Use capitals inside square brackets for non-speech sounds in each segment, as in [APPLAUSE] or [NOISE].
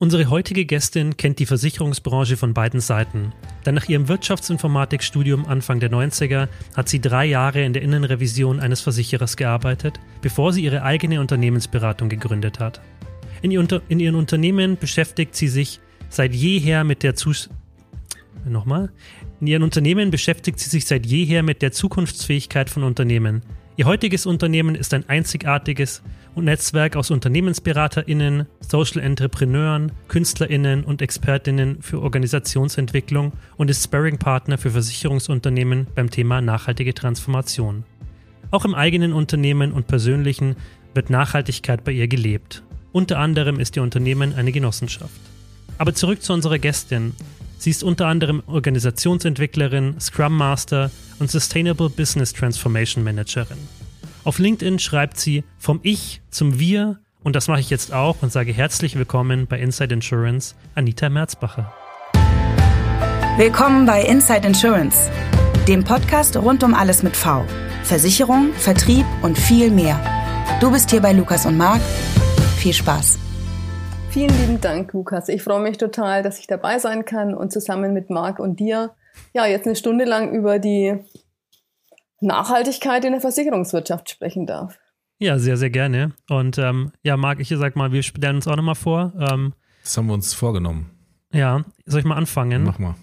Unsere heutige Gästin kennt die Versicherungsbranche von beiden Seiten. Denn nach ihrem Wirtschaftsinformatikstudium Anfang der 90er hat sie drei Jahre in der Innenrevision eines Versicherers gearbeitet, bevor sie ihre eigene Unternehmensberatung gegründet hat. In, ihr Unter in ihren Unternehmen beschäftigt sie sich seit jeher mit der Zus Nochmal? In ihren Unternehmen beschäftigt sie sich seit jeher mit der Zukunftsfähigkeit von Unternehmen. Ihr heutiges Unternehmen ist ein einzigartiges Netzwerk aus UnternehmensberaterInnen, Social Entrepreneuren, KünstlerInnen und ExpertInnen für Organisationsentwicklung und ist Sparring-Partner für Versicherungsunternehmen beim Thema nachhaltige Transformation. Auch im eigenen Unternehmen und persönlichen wird Nachhaltigkeit bei ihr gelebt. Unter anderem ist ihr Unternehmen eine Genossenschaft. Aber zurück zu unserer Gästin. Sie ist unter anderem Organisationsentwicklerin, Scrum Master und Sustainable Business Transformation Managerin. Auf LinkedIn schreibt sie vom Ich zum Wir und das mache ich jetzt auch und sage herzlich willkommen bei Inside Insurance, Anita Merzbacher. Willkommen bei Inside Insurance, dem Podcast rund um alles mit V. Versicherung, Vertrieb und viel mehr. Du bist hier bei Lukas und Marc. Viel Spaß. Vielen lieben Dank, Lukas. Ich freue mich total, dass ich dabei sein kann und zusammen mit Marc und dir ja jetzt eine Stunde lang über die Nachhaltigkeit in der Versicherungswirtschaft sprechen darf. Ja, sehr, sehr gerne. Und ähm, ja, Marc, ich sag mal, wir stellen uns auch nochmal vor. Ähm, das haben wir uns vorgenommen. Ja, soll ich mal anfangen? Mach mal.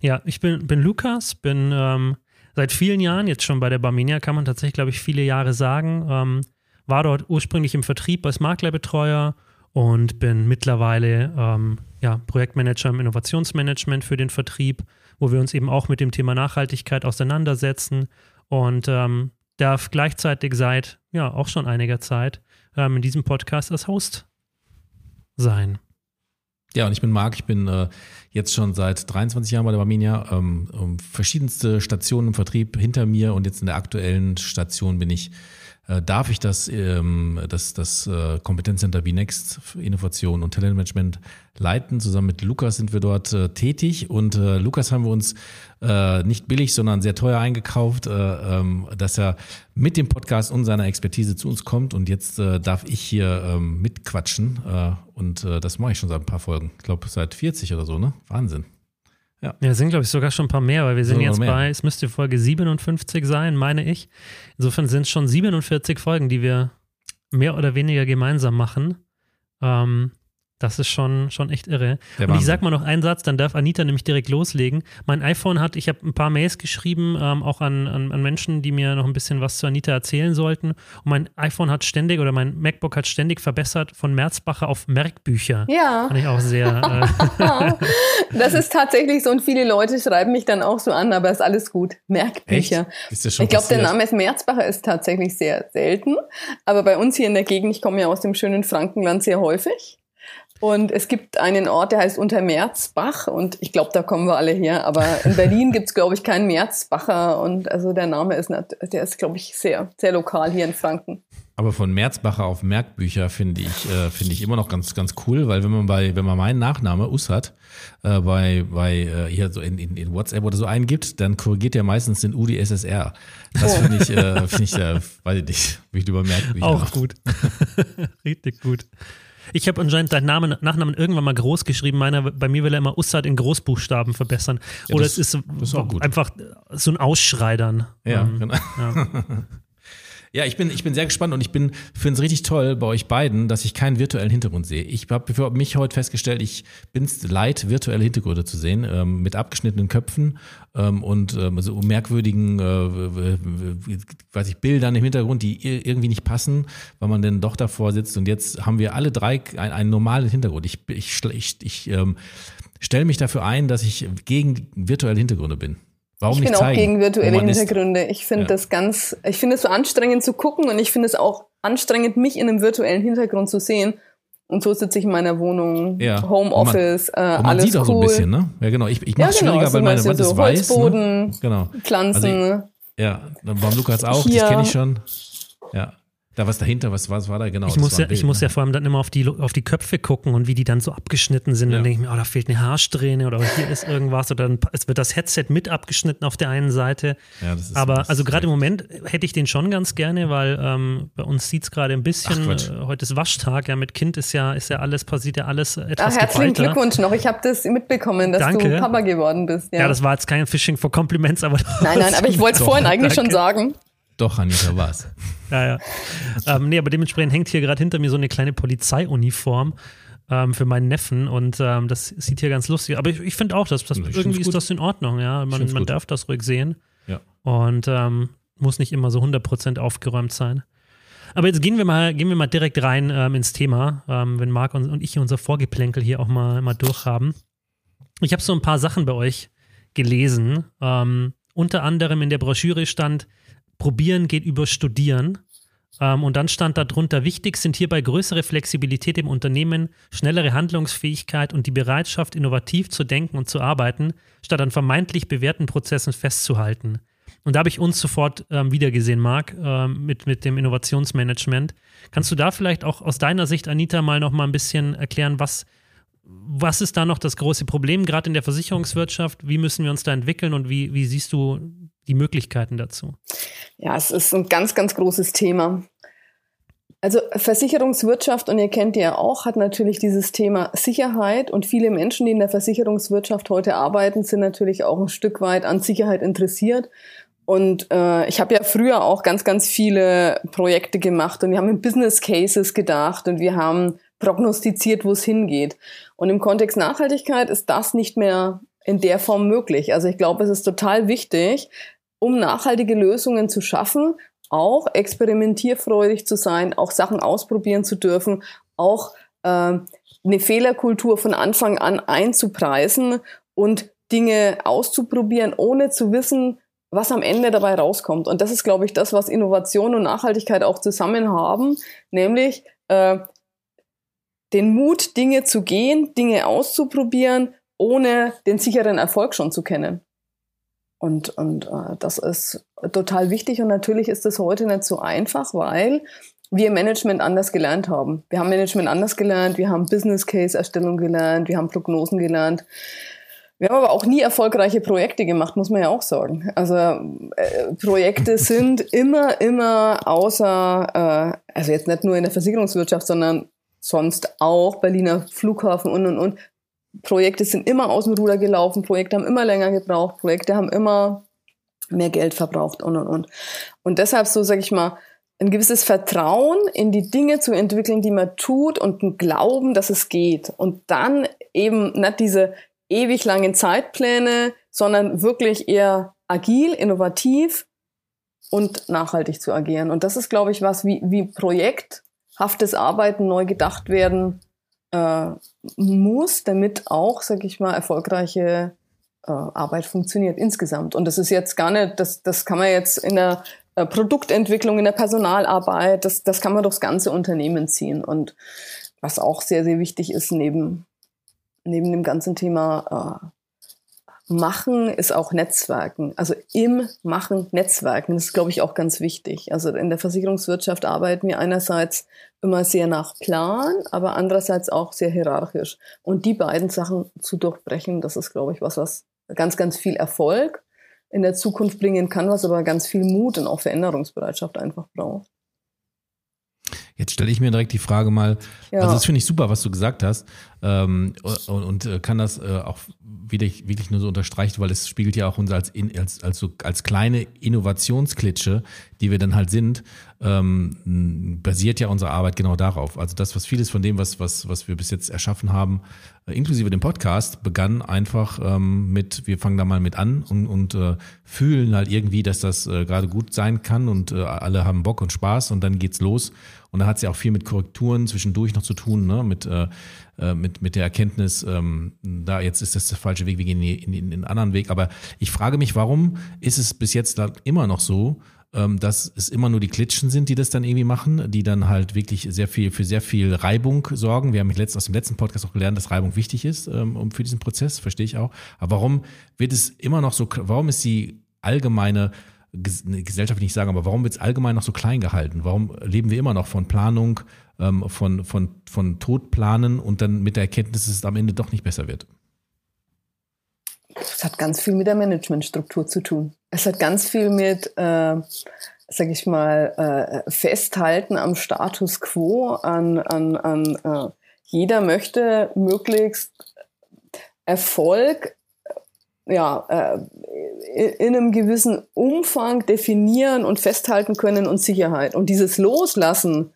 Ja, ich bin, bin Lukas, bin ähm, seit vielen Jahren jetzt schon bei der Barminia, kann man tatsächlich, glaube ich, viele Jahre sagen. Ähm, war dort ursprünglich im Vertrieb als Maklerbetreuer und bin mittlerweile ähm, ja, Projektmanager im Innovationsmanagement für den Vertrieb, wo wir uns eben auch mit dem Thema Nachhaltigkeit auseinandersetzen und ähm, darf gleichzeitig seit ja auch schon einiger Zeit ähm, in diesem Podcast als Host sein. Ja, und ich bin Marc, ich bin äh, jetzt schon seit 23 Jahren bei der Barminia, ähm, um verschiedenste Stationen im Vertrieb hinter mir und jetzt in der aktuellen Station bin ich darf ich das, ähm, das, das äh, Kompetenzcenter B-Next Innovation und Talentmanagement leiten. Zusammen mit Lukas sind wir dort äh, tätig und äh, Lukas haben wir uns äh, nicht billig, sondern sehr teuer eingekauft, äh, ähm, dass er mit dem Podcast und seiner Expertise zu uns kommt und jetzt äh, darf ich hier ähm, mitquatschen äh, und äh, das mache ich schon seit ein paar Folgen. Ich glaube seit 40 oder so, ne? Wahnsinn. Ja, ja sind, glaube ich, sogar schon ein paar mehr, weil wir sind jetzt bei, es müsste Folge 57 sein, meine ich. Insofern sind es schon 47 Folgen, die wir mehr oder weniger gemeinsam machen. Ähm, das ist schon, schon echt irre. Der und ich sag mal noch einen Satz, dann darf Anita nämlich direkt loslegen. Mein iPhone hat, ich habe ein paar Mails geschrieben, ähm, auch an, an, an, Menschen, die mir noch ein bisschen was zu Anita erzählen sollten. Und mein iPhone hat ständig oder mein MacBook hat ständig verbessert von Merzbacher auf Merkbücher. Ja. Fand ich auch sehr. Äh [LAUGHS] das ist tatsächlich so und viele Leute schreiben mich dann auch so an, aber ist alles gut. Merkbücher. Echt? ich glaube, der Name ist Merzbacher ist tatsächlich sehr selten. Aber bei uns hier in der Gegend, ich komme ja aus dem schönen Frankenland sehr häufig. Und es gibt einen Ort, der heißt Untermerzbach und ich glaube, da kommen wir alle her. Aber in Berlin gibt es, glaube ich, keinen Merzbacher und also der Name ist, der ist, glaube ich, sehr, sehr lokal hier in Franken. Aber von Merzbacher auf Merkbücher finde ich, äh, finde ich immer noch ganz, ganz cool, weil wenn man bei, wenn man meinen Nachname Ussat äh, bei, bei äh, hier so in, in, in WhatsApp oder so eingibt, dann korrigiert er meistens den UdSSR. Das finde ich, äh, finde ich, äh, weiß ich nicht, wie ich über Merkbücher. Auch gut. [LAUGHS] Richtig gut. Ich habe anscheinend deinen Namen, Nachnamen irgendwann mal groß geschrieben. Meiner, bei mir will er immer Ussad in Großbuchstaben verbessern. Ja, Oder das, es ist, ist einfach so ein Ausschreidern. Ja, ähm, genau. Ja. [LAUGHS] Ja, ich bin, ich bin sehr gespannt und ich bin finde es richtig toll bei euch beiden, dass ich keinen virtuellen Hintergrund sehe. Ich habe für mich heute festgestellt, ich bin es leid, virtuelle Hintergründe zu sehen, ähm, mit abgeschnittenen Köpfen ähm, und ähm, so merkwürdigen, äh, weiß ich, Bildern im Hintergrund, die irgendwie nicht passen, weil man denn doch davor sitzt. Und jetzt haben wir alle drei einen, einen normalen Hintergrund. Ich, ich, ich, ich ähm, stelle mich dafür ein, dass ich gegen virtuelle Hintergründe bin. Warum ich bin auch gegen virtuelle Hintergründe. Ich finde ja. das ganz, ich finde es so anstrengend zu gucken und ich finde es auch anstrengend, mich in einem virtuellen Hintergrund zu sehen. Und so sitze ich in meiner Wohnung, ja. Homeoffice, äh, man alles sieht cool. auch so ein bisschen, ne? Ja, genau. Ich, ich mache es ja, genau. schwieriger, also weil meine Wand so ist weiß. Ne? Holzboden, ne? genau. Pflanzen. Also ich, ja, beim Lukas auch, Hier. das kenne ich schon. Ja. Da was dahinter, was, was war da genau? Ich muss, ja, Bild, ich muss ja vor allem dann immer auf die, auf die Köpfe gucken und wie die dann so abgeschnitten sind. Ja. Dann denke ich mir, oh, da fehlt eine Haarsträhne oder hier ist irgendwas oder dann es wird das Headset mit abgeschnitten auf der einen Seite. Ja, das ist, Aber also gerade im Moment hätte ich den schon ganz gerne, weil ähm, bei uns sieht es gerade ein bisschen, äh, heute ist Waschtag, ja, mit Kind ist ja, ist ja alles, passiert ja alles etwas Ach, Herzlichen geballter. Glückwunsch noch, ich habe das mitbekommen, dass Danke. du Papa geworden bist. Ja. ja, das war jetzt kein Fishing for Compliments, aber Nein, nein, aber ich wollte [LAUGHS] es vorhin eigentlich Danke. schon sagen. Doch, Anita, war's. ja, ja. ähm, nee, aber dementsprechend hängt hier gerade hinter mir so eine kleine Polizeiuniform ähm, für meinen Neffen und ähm, das sieht hier ganz lustig aus. Aber ich, ich finde auch, dass, dass irgendwie ist das in Ordnung, ja. Man, man darf das ruhig sehen. Ja. Und ähm, muss nicht immer so 100% aufgeräumt sein. Aber jetzt gehen wir mal, gehen wir mal direkt rein ähm, ins Thema, ähm, wenn Marc und, und ich hier unser Vorgeplänkel hier auch mal, mal durchhaben. Ich habe so ein paar Sachen bei euch gelesen. Unter anderem in der Broschüre stand, probieren geht über studieren. Ähm, und dann stand darunter, wichtig sind hierbei größere Flexibilität im Unternehmen, schnellere Handlungsfähigkeit und die Bereitschaft, innovativ zu denken und zu arbeiten, statt an vermeintlich bewährten Prozessen festzuhalten. Und da habe ich uns sofort ähm, wiedergesehen, Marc, ähm, mit, mit dem Innovationsmanagement. Kannst du da vielleicht auch aus deiner Sicht, Anita, mal noch mal ein bisschen erklären, was, was ist da noch das große Problem, gerade in der Versicherungswirtschaft? Wie müssen wir uns da entwickeln und wie, wie siehst du die Möglichkeiten dazu? Ja, es ist ein ganz, ganz großes Thema. Also Versicherungswirtschaft, und ihr kennt ja auch, hat natürlich dieses Thema Sicherheit und viele Menschen, die in der Versicherungswirtschaft heute arbeiten, sind natürlich auch ein Stück weit an Sicherheit interessiert. Und äh, ich habe ja früher auch ganz, ganz viele Projekte gemacht und wir haben in Business Cases gedacht und wir haben prognostiziert, wo es hingeht. Und im Kontext Nachhaltigkeit ist das nicht mehr in der Form möglich. Also ich glaube, es ist total wichtig, um nachhaltige Lösungen zu schaffen, auch experimentierfreudig zu sein, auch Sachen ausprobieren zu dürfen, auch äh, eine Fehlerkultur von Anfang an einzupreisen und Dinge auszuprobieren, ohne zu wissen, was am Ende dabei rauskommt. Und das ist, glaube ich, das, was Innovation und Nachhaltigkeit auch zusammen haben, nämlich äh, den Mut, Dinge zu gehen, Dinge auszuprobieren, ohne den sicheren Erfolg schon zu kennen. Und, und äh, das ist total wichtig und natürlich ist das heute nicht so einfach, weil wir Management anders gelernt haben. Wir haben Management anders gelernt, wir haben Business Case Erstellung gelernt, wir haben Prognosen gelernt. Wir haben aber auch nie erfolgreiche Projekte gemacht, muss man ja auch sagen. Also äh, Projekte sind immer, immer außer, äh, also jetzt nicht nur in der Versicherungswirtschaft, sondern sonst auch Berliner Flughafen und und und. Projekte sind immer aus dem Ruder gelaufen, Projekte haben immer länger gebraucht, Projekte haben immer mehr Geld verbraucht und und und. Und deshalb so sage ich mal ein gewisses Vertrauen in die Dinge zu entwickeln, die man tut und ein Glauben, dass es geht. Und dann eben nicht diese ewig langen Zeitpläne, sondern wirklich eher agil, innovativ und nachhaltig zu agieren. Und das ist, glaube ich, was wie, wie Projekt haftes Arbeiten neu gedacht werden äh, muss, damit auch, sag ich mal, erfolgreiche äh, Arbeit funktioniert insgesamt. Und das ist jetzt gar nicht, das, das kann man jetzt in der äh, Produktentwicklung, in der Personalarbeit, das, das kann man durchs ganze Unternehmen ziehen. Und was auch sehr, sehr wichtig ist, neben, neben dem ganzen Thema äh, Machen ist auch Netzwerken. Also im Machen Netzwerken. Das ist, glaube ich, auch ganz wichtig. Also in der Versicherungswirtschaft arbeiten wir einerseits immer sehr nach Plan, aber andererseits auch sehr hierarchisch. Und die beiden Sachen zu durchbrechen, das ist, glaube ich, was, was ganz, ganz viel Erfolg in der Zukunft bringen kann, was aber ganz viel Mut und auch Veränderungsbereitschaft einfach braucht. Jetzt stelle ich mir direkt die Frage mal, ja. also das finde ich super, was du gesagt hast ähm, und, und, äh, kann das äh, auch wirklich, wirklich nur so unterstreichen, weil es spiegelt ja auch uns als, als, als, so, als kleine Innovationsklitsche, die wir dann halt sind, ähm, basiert ja unsere Arbeit genau darauf. Also das, was vieles von dem, was, was, was wir bis jetzt erschaffen haben, äh, inklusive dem Podcast, begann einfach ähm, mit, wir fangen da mal mit an und, und äh, fühlen halt irgendwie, dass das äh, gerade gut sein kann und äh, alle haben Bock und Spaß und dann geht's los. Und da hat es ja auch viel mit Korrekturen zwischendurch noch zu tun, ne? mit, äh, äh, mit, mit der Erkenntnis, ähm, da jetzt ist das der falsche Weg, wir gehen in, einen anderen Weg. Aber ich frage mich, warum ist es bis jetzt da immer noch so, ähm, dass es immer nur die Klitschen sind, die das dann irgendwie machen, die dann halt wirklich sehr viel für sehr viel Reibung sorgen. Wir haben letzt, aus dem letzten Podcast auch gelernt, dass Reibung wichtig ist ähm, für diesen Prozess, verstehe ich auch. Aber warum wird es immer noch so, warum ist die allgemeine Gesellschaft nicht sagen, aber warum wird es allgemein noch so klein gehalten? Warum leben wir immer noch von Planung, ähm, von, von, von Todplanen und dann mit der Erkenntnis, dass es am Ende doch nicht besser wird? Es hat ganz viel mit der Managementstruktur zu tun. Es hat ganz viel mit, äh, sag ich mal, äh, Festhalten am Status quo, an, an, an äh, jeder möchte möglichst Erfolg ja, äh, in einem gewissen Umfang definieren und festhalten können und Sicherheit. Und dieses Loslassen,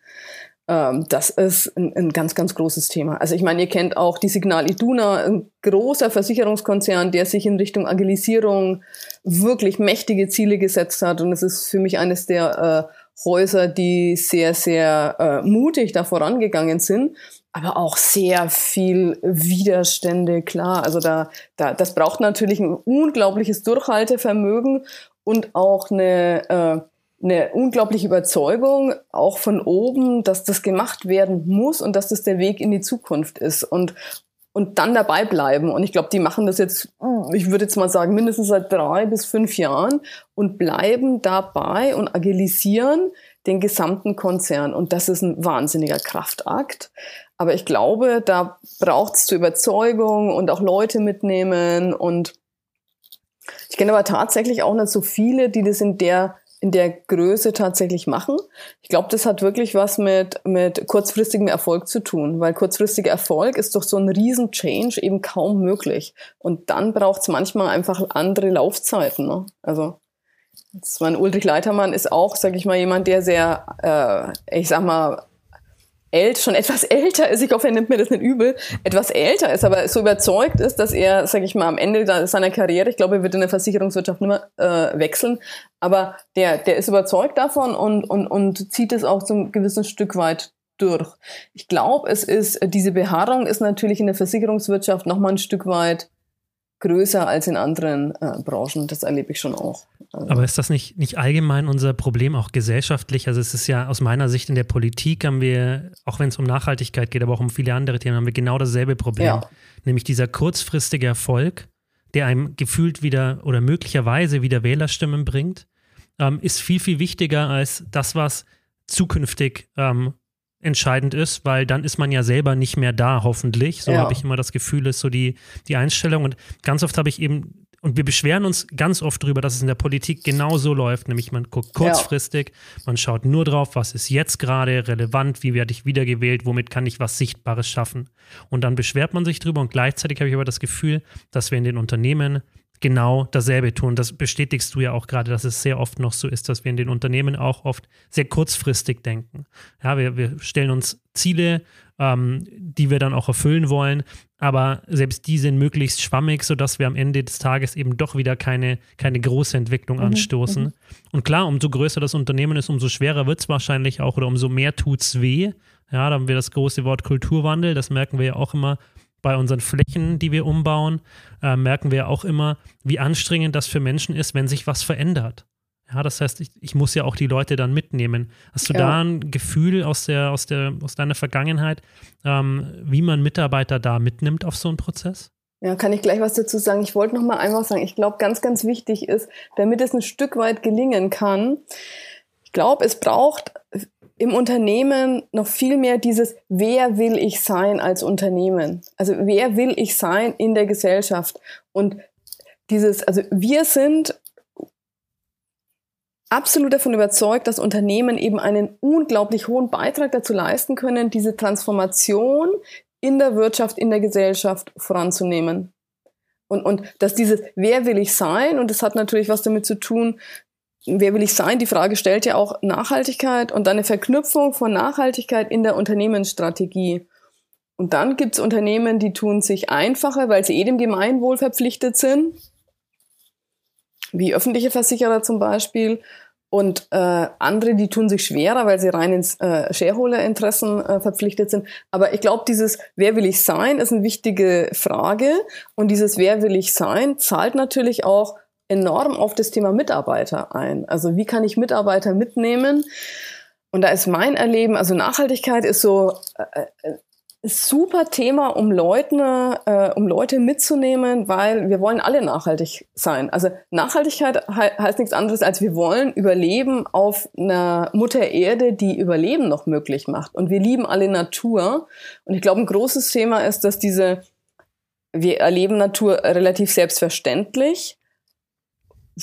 ähm, das ist ein, ganz, ganz großes Thema. Also ich meine, ihr kennt auch die Signal Iduna, ein großer Versicherungskonzern, der sich in Richtung Agilisierung wirklich mächtige Ziele gesetzt hat. Und es ist für mich eines der äh, Häuser, die sehr, sehr äh, mutig da vorangegangen sind aber auch sehr viel Widerstände, klar. Also da, da, das braucht natürlich ein unglaubliches Durchhaltevermögen und auch eine, äh, eine unglaubliche Überzeugung, auch von oben, dass das gemacht werden muss und dass das der Weg in die Zukunft ist. Und, und dann dabei bleiben. Und ich glaube, die machen das jetzt, ich würde jetzt mal sagen, mindestens seit drei bis fünf Jahren und bleiben dabei und agilisieren den gesamten Konzern. Und das ist ein wahnsinniger Kraftakt. Aber ich glaube, da braucht es zur Überzeugung und auch Leute mitnehmen. Und ich kenne aber tatsächlich auch nicht so viele, die das in der in der Größe tatsächlich machen. Ich glaube, das hat wirklich was mit, mit kurzfristigem Erfolg zu tun, weil kurzfristiger Erfolg ist durch so ein riesen Change eben kaum möglich. Und dann braucht es manchmal einfach andere Laufzeiten. Ne? Also mein Ulrich Leitermann ist auch, sag ich mal, jemand, der sehr, äh, ich sag mal, ält, schon etwas [LAUGHS] älter ist, ich hoffe, er nimmt mir das nicht übel, etwas älter ist, aber so überzeugt ist, dass er, sage ich mal, am Ende seiner Karriere, ich glaube, er wird in der Versicherungswirtschaft nicht mehr äh, wechseln, aber der, der ist überzeugt davon und, und, und zieht es auch zum gewissen Stück weit durch. Ich glaube, es ist, diese Beharrung ist natürlich in der Versicherungswirtschaft nochmal ein Stück weit größer als in anderen äh, Branchen. Das erlebe ich schon auch. Also. Aber ist das nicht, nicht allgemein unser Problem, auch gesellschaftlich? Also es ist ja aus meiner Sicht in der Politik haben wir, auch wenn es um Nachhaltigkeit geht, aber auch um viele andere Themen, haben wir genau dasselbe Problem. Ja. Nämlich dieser kurzfristige Erfolg, der einem gefühlt wieder oder möglicherweise wieder Wählerstimmen bringt, ähm, ist viel, viel wichtiger als das, was zukünftig ähm, entscheidend ist, weil dann ist man ja selber nicht mehr da, hoffentlich. So ja. habe ich immer das Gefühl, ist so die, die Einstellung. Und ganz oft habe ich eben, und wir beschweren uns ganz oft darüber, dass es in der Politik genau so läuft, nämlich man guckt kurzfristig, ja. man schaut nur drauf, was ist jetzt gerade relevant, wie werde ich wiedergewählt, womit kann ich was Sichtbares schaffen. Und dann beschwert man sich drüber und gleichzeitig habe ich aber das Gefühl, dass wir in den Unternehmen genau dasselbe tun. Das bestätigst du ja auch gerade, dass es sehr oft noch so ist, dass wir in den Unternehmen auch oft sehr kurzfristig denken. Ja, wir, wir stellen uns Ziele, ähm, die wir dann auch erfüllen wollen, aber selbst die sind möglichst schwammig, sodass wir am Ende des Tages eben doch wieder keine, keine große Entwicklung mhm, anstoßen. Mhm. Und klar, umso größer das Unternehmen ist, umso schwerer wird es wahrscheinlich auch oder umso mehr tut es weh. Ja, da haben wir das große Wort Kulturwandel, das merken wir ja auch immer bei unseren Flächen, die wir umbauen, äh, merken wir auch immer, wie anstrengend das für Menschen ist, wenn sich was verändert. Ja, das heißt, ich, ich muss ja auch die Leute dann mitnehmen. Hast du ja. da ein Gefühl aus, der, aus, der, aus deiner Vergangenheit, ähm, wie man Mitarbeiter da mitnimmt auf so einen Prozess? Ja, kann ich gleich was dazu sagen. Ich wollte noch mal einfach sagen, ich glaube, ganz, ganz wichtig ist, damit es ein Stück weit gelingen kann, ich glaube, es braucht im Unternehmen noch viel mehr dieses, wer will ich sein als Unternehmen? Also wer will ich sein in der Gesellschaft? Und dieses, also wir sind absolut davon überzeugt, dass Unternehmen eben einen unglaublich hohen Beitrag dazu leisten können, diese Transformation in der Wirtschaft, in der Gesellschaft voranzunehmen. Und, und dass dieses, wer will ich sein? Und das hat natürlich was damit zu tun, wer will ich sein? Die Frage stellt ja auch Nachhaltigkeit und dann eine Verknüpfung von Nachhaltigkeit in der Unternehmensstrategie. Und dann gibt es Unternehmen, die tun sich einfacher, weil sie eh dem Gemeinwohl verpflichtet sind, wie öffentliche Versicherer zum Beispiel. Und äh, andere, die tun sich schwerer, weil sie rein ins äh, Shareholder-Interessen äh, verpflichtet sind. Aber ich glaube, dieses Wer will ich sein, ist eine wichtige Frage. Und dieses Wer will ich sein zahlt natürlich auch enorm auf das Thema Mitarbeiter ein. Also wie kann ich Mitarbeiter mitnehmen? Und da ist mein Erleben, also Nachhaltigkeit ist so äh, äh super Thema, um Leuten, äh, um Leute mitzunehmen, weil wir wollen alle nachhaltig sein. Also Nachhaltigkeit he heißt nichts anderes, als wir wollen Überleben auf einer Mutter Erde, die Überleben noch möglich macht. Und wir lieben alle Natur. Und ich glaube, ein großes Thema ist, dass diese, wir erleben Natur relativ selbstverständlich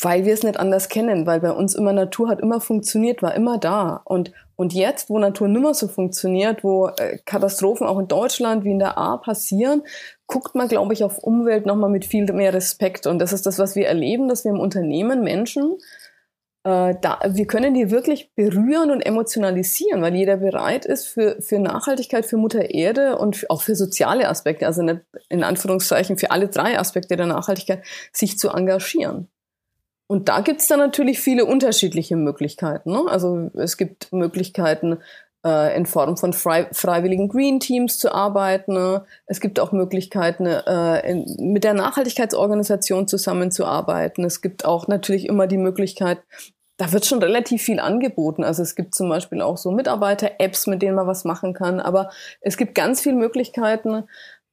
weil wir es nicht anders kennen, weil bei uns immer Natur hat immer funktioniert, war immer da. Und, und jetzt, wo Natur nimmer so funktioniert, wo äh, Katastrophen auch in Deutschland wie in der A passieren, guckt man, glaube ich, auf Umwelt nochmal mit viel mehr Respekt. Und das ist das, was wir erleben, dass wir im Unternehmen Menschen, äh, da, wir können die wirklich berühren und emotionalisieren, weil jeder bereit ist für, für Nachhaltigkeit, für Mutter Erde und auch für soziale Aspekte, also nicht in Anführungszeichen für alle drei Aspekte der Nachhaltigkeit, sich zu engagieren. Und da gibt es dann natürlich viele unterschiedliche Möglichkeiten. Ne? Also es gibt Möglichkeiten, äh, in Form von frei, freiwilligen Green Teams zu arbeiten. Ne? Es gibt auch Möglichkeiten, äh, in, mit der Nachhaltigkeitsorganisation zusammenzuarbeiten. Es gibt auch natürlich immer die Möglichkeit, da wird schon relativ viel angeboten. Also es gibt zum Beispiel auch so Mitarbeiter-Apps, mit denen man was machen kann. Aber es gibt ganz viele Möglichkeiten,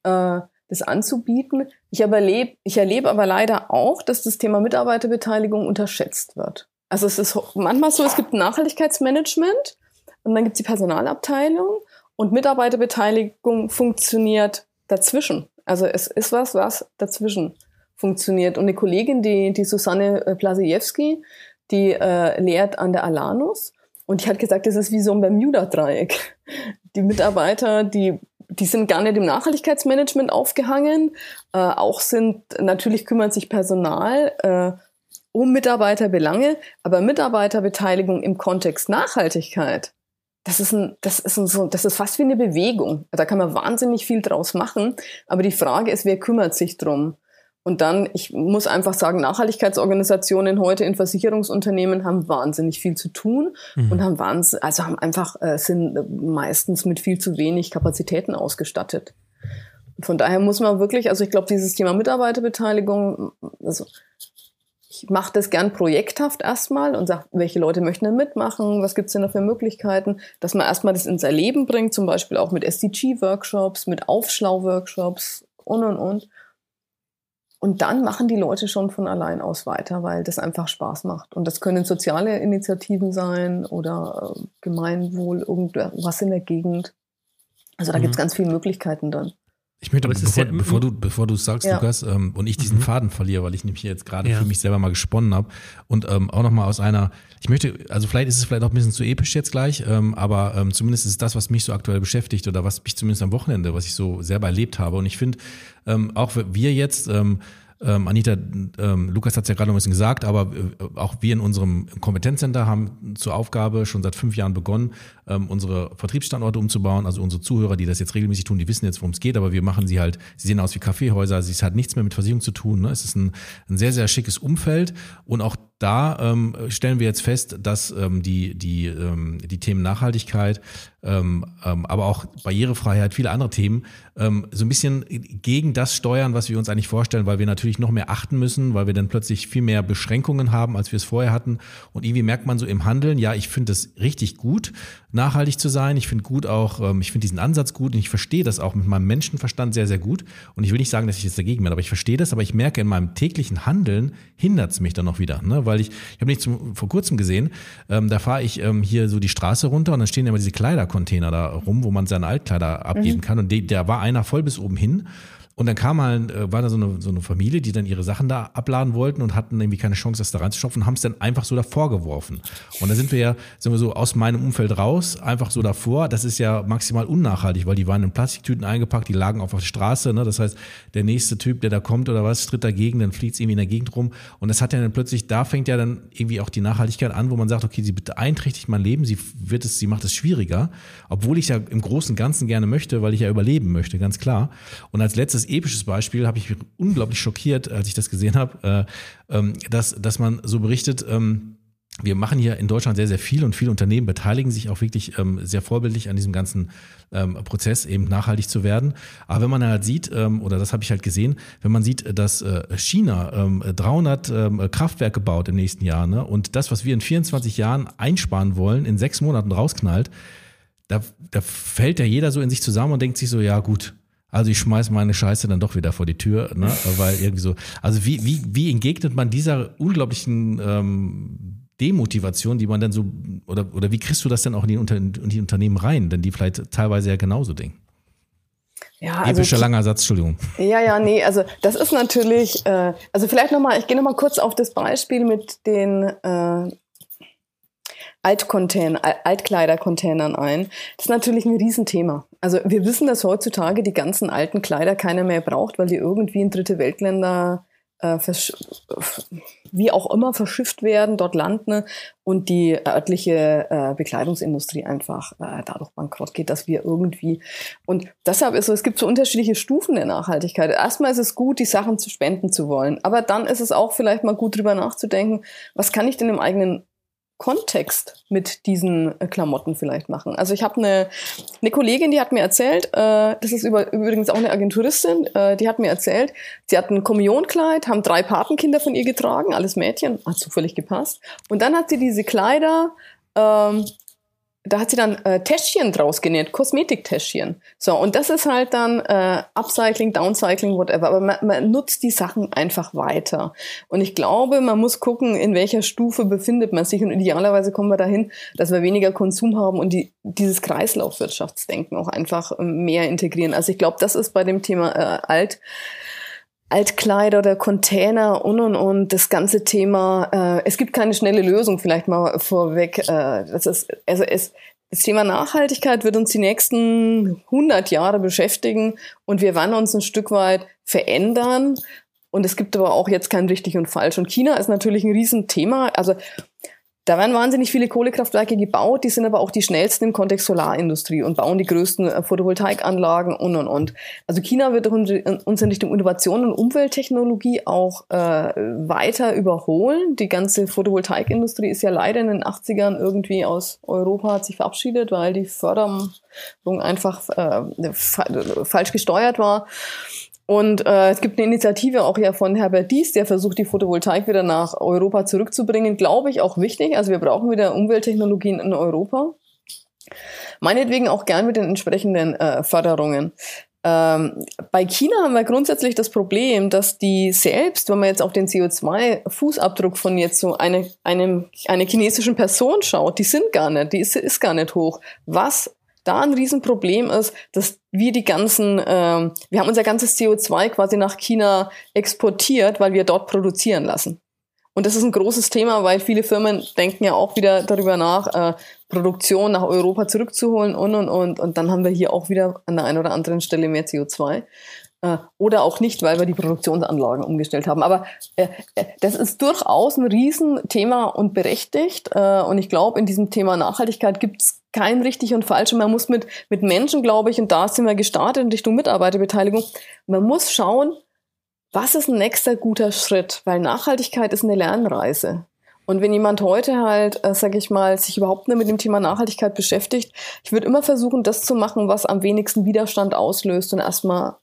äh, das anzubieten. Ich, erlebe, ich erlebe aber leider auch, dass das Thema Mitarbeiterbeteiligung unterschätzt wird. Also es ist manchmal so, es gibt Nachhaltigkeitsmanagement und dann gibt es die Personalabteilung und Mitarbeiterbeteiligung funktioniert dazwischen. Also es ist was, was dazwischen funktioniert. Und eine Kollegin, die, die Susanne äh, Plasiewski, die äh, lehrt an der Alanus und die hat gesagt, das ist wie so ein Bermuda-Dreieck. Die Mitarbeiter, die die sind gar nicht im Nachhaltigkeitsmanagement aufgehangen. Äh, auch sind, natürlich kümmert sich Personal äh, um Mitarbeiterbelange, aber Mitarbeiterbeteiligung im Kontext Nachhaltigkeit, das ist, ein, das, ist ein so, das ist fast wie eine Bewegung. Da kann man wahnsinnig viel draus machen. Aber die Frage ist, wer kümmert sich drum? Und dann, ich muss einfach sagen, Nachhaltigkeitsorganisationen heute in Versicherungsunternehmen haben wahnsinnig viel zu tun mhm. und haben wahnsinnig, also haben einfach, äh, sind meistens mit viel zu wenig Kapazitäten ausgestattet. Von daher muss man wirklich, also ich glaube, dieses Thema Mitarbeiterbeteiligung, also ich mache das gern projekthaft erstmal und sage, welche Leute möchten denn mitmachen, was gibt's denn da für Möglichkeiten, dass man erstmal das ins Erleben bringt, zum Beispiel auch mit SDG-Workshops, mit Aufschlau-Workshops und und und. Und dann machen die Leute schon von allein aus weiter, weil das einfach Spaß macht. Und das können soziale Initiativen sein oder äh, Gemeinwohl, irgendwas in der Gegend. Also da mhm. gibt es ganz viele Möglichkeiten dann. Ich möchte, aber bevor, ja, bevor, du, bevor du sagst, ja. Lukas, ähm, und ich diesen mhm. Faden verliere, weil ich nämlich jetzt gerade ja. für mich selber mal gesponnen habe und ähm, auch nochmal aus einer, ich möchte, also vielleicht ist es vielleicht auch ein bisschen zu episch jetzt gleich, ähm, aber ähm, zumindest ist es das, was mich so aktuell beschäftigt oder was mich zumindest am Wochenende, was ich so selber erlebt habe. Und ich finde, ähm, auch wir jetzt, ähm, ähm, Anita, ähm, Lukas hat es ja gerade noch ein bisschen gesagt, aber äh, auch wir in unserem Kompetenzcenter haben zur Aufgabe schon seit fünf Jahren begonnen, ähm, unsere Vertriebsstandorte umzubauen. Also unsere Zuhörer, die das jetzt regelmäßig tun, die wissen jetzt, worum es geht, aber wir machen sie halt, sie sehen aus wie Kaffeehäuser, es hat nichts mehr mit Versicherung zu tun. Ne? Es ist ein, ein sehr, sehr schickes Umfeld und auch da ähm, stellen wir jetzt fest, dass ähm, die, die, ähm, die Themen Nachhaltigkeit, ähm, ähm, aber auch Barrierefreiheit, viele andere Themen, ähm, so ein bisschen gegen das steuern, was wir uns eigentlich vorstellen, weil wir natürlich noch mehr achten müssen, weil wir dann plötzlich viel mehr Beschränkungen haben, als wir es vorher hatten. Und irgendwie merkt man so im Handeln, ja, ich finde es richtig gut, nachhaltig zu sein. Ich finde gut auch, ähm, ich finde diesen Ansatz gut und ich verstehe das auch mit meinem Menschenverstand sehr, sehr gut. Und ich will nicht sagen, dass ich jetzt dagegen bin, aber ich verstehe das, aber ich merke in meinem täglichen Handeln hindert es mich dann noch wieder, ne? Weil ich, ich habe nicht zum, vor kurzem gesehen, ähm, da fahre ich ähm, hier so die Straße runter und dann stehen immer diese Kleidercontainer da rum, wo man seine Altkleider abgeben mhm. kann und de, der war einer voll bis oben hin und dann kam halt, äh, war da so eine, so eine Familie, die dann ihre Sachen da abladen wollten und hatten irgendwie keine Chance, das da reinzustopfen haben es dann einfach so davor geworfen. Und da sind wir ja, sind wir so aus meinem Umfeld raus, einfach so davor. Das ist ja maximal unnachhaltig, weil die waren in Plastiktüten eingepackt, die lagen auf der Straße. Ne? Das heißt, der nächste Typ, der da kommt oder was, tritt dagegen, dann fliegt es irgendwie in der Gegend rum. Und das hat ja dann plötzlich, da fängt ja dann irgendwie auch die Nachhaltigkeit an, wo man sagt, okay, sie beeinträchtigt mein Leben, sie wird es, sie macht es schwieriger, obwohl ich ja im Großen und Ganzen gerne möchte, weil ich ja überleben möchte, ganz klar. Und als letztes episches Beispiel habe ich mich unglaublich schockiert, als ich das gesehen habe, äh, ähm, dass, dass man so berichtet, ähm, wir machen hier in Deutschland sehr, sehr viel und viele Unternehmen beteiligen sich auch wirklich ähm, sehr vorbildlich an diesem ganzen ähm, Prozess, eben nachhaltig zu werden. Aber wenn man halt sieht, ähm, oder das habe ich halt gesehen, wenn man sieht, dass äh, China ähm, 300 ähm, Kraftwerke baut im nächsten Jahr ne, und das, was wir in 24 Jahren einsparen wollen, in sechs Monaten rausknallt, da, da fällt ja jeder so in sich zusammen und denkt sich so, ja gut, also ich schmeiß meine Scheiße dann doch wieder vor die Tür, ne? [LAUGHS] Weil irgendwie so, also wie, wie, wie entgegnet man dieser unglaublichen ähm, Demotivation, die man dann so, oder, oder wie kriegst du das denn auch in die, Unter in die Unternehmen rein, denn die vielleicht teilweise ja genauso denken? Ja, also, Epischer langer Satz, Entschuldigung. Ja, ja, nee, also das ist natürlich, äh, also vielleicht nochmal, ich gehe nochmal kurz auf das Beispiel mit den äh, Altcontainer, Altkleidercontainern ein. Das ist natürlich ein Riesenthema. Also wir wissen, dass heutzutage die ganzen alten Kleider keiner mehr braucht, weil die irgendwie in dritte Weltländer äh, wie auch immer verschifft werden, dort landen und die örtliche äh, Bekleidungsindustrie einfach äh, dadurch bankrott geht, dass wir irgendwie und deshalb ist so, es gibt so unterschiedliche Stufen der Nachhaltigkeit. Erstmal ist es gut, die Sachen zu spenden zu wollen, aber dann ist es auch vielleicht mal gut drüber nachzudenken, was kann ich denn im eigenen Kontext mit diesen äh, Klamotten vielleicht machen. Also ich habe eine, eine Kollegin, die hat mir erzählt, äh, das ist über, übrigens auch eine Agenturistin, äh, die hat mir erzählt, sie hat ein Kommunionkleid, haben drei Patenkinder von ihr getragen, alles Mädchen, hat zufällig gepasst. Und dann hat sie diese Kleider ähm, da hat sie dann äh, Täschchen draus genäht, Kosmetiktäschchen. So, und das ist halt dann äh, Upcycling, Downcycling, whatever. Aber man, man nutzt die Sachen einfach weiter. Und ich glaube, man muss gucken, in welcher Stufe befindet man sich. Und idealerweise kommen wir dahin, dass wir weniger Konsum haben und die, dieses Kreislaufwirtschaftsdenken auch einfach ähm, mehr integrieren. Also ich glaube, das ist bei dem Thema äh, alt Altkleider oder Container und und und das ganze Thema. Äh, es gibt keine schnelle Lösung, vielleicht mal vorweg. Äh, das ist also es das Thema Nachhaltigkeit wird uns die nächsten 100 Jahre beschäftigen und wir werden uns ein Stück weit verändern. Und es gibt aber auch jetzt kein richtig und falsch. Und China ist natürlich ein Riesenthema. Also da werden wahnsinnig viele Kohlekraftwerke gebaut, die sind aber auch die schnellsten im Kontext Solarindustrie und bauen die größten äh, Photovoltaikanlagen und und und. Also China wird uns in Richtung Innovation und Umwelttechnologie auch äh, weiter überholen. Die ganze Photovoltaikindustrie ist ja leider in den 80ern irgendwie aus Europa hat sich verabschiedet, weil die Förderung einfach äh, falsch gesteuert war. Und äh, es gibt eine Initiative auch ja von Herbert Dies, der versucht, die Photovoltaik wieder nach Europa zurückzubringen. Glaube ich auch wichtig. Also wir brauchen wieder Umwelttechnologien in Europa. Meinetwegen auch gern mit den entsprechenden äh, Förderungen. Ähm, bei China haben wir grundsätzlich das Problem, dass die selbst, wenn man jetzt auf den CO2-Fußabdruck von jetzt so eine, einem, einer chinesischen Person schaut, die sind gar nicht, die ist, ist gar nicht hoch. Was da ein Riesenproblem ist, dass wir die ganzen, äh, wir haben unser ganzes CO2 quasi nach China exportiert, weil wir dort produzieren lassen. Und das ist ein großes Thema, weil viele Firmen denken ja auch wieder darüber nach, äh, Produktion nach Europa zurückzuholen und und und. Und dann haben wir hier auch wieder an der einen oder anderen Stelle mehr CO2. Äh, oder auch nicht, weil wir die Produktionsanlagen umgestellt haben. Aber äh, äh, das ist durchaus ein Riesenthema und berechtigt. Äh, und ich glaube, in diesem Thema Nachhaltigkeit gibt es kein richtig und falsch. Und man muss mit, mit Menschen, glaube ich, und da sind wir gestartet in Richtung Mitarbeiterbeteiligung, man muss schauen, was ist ein nächster guter Schritt? Weil Nachhaltigkeit ist eine Lernreise. Und wenn jemand heute halt, äh, sage ich mal, sich überhaupt nicht mit dem Thema Nachhaltigkeit beschäftigt, ich würde immer versuchen, das zu machen, was am wenigsten Widerstand auslöst und erstmal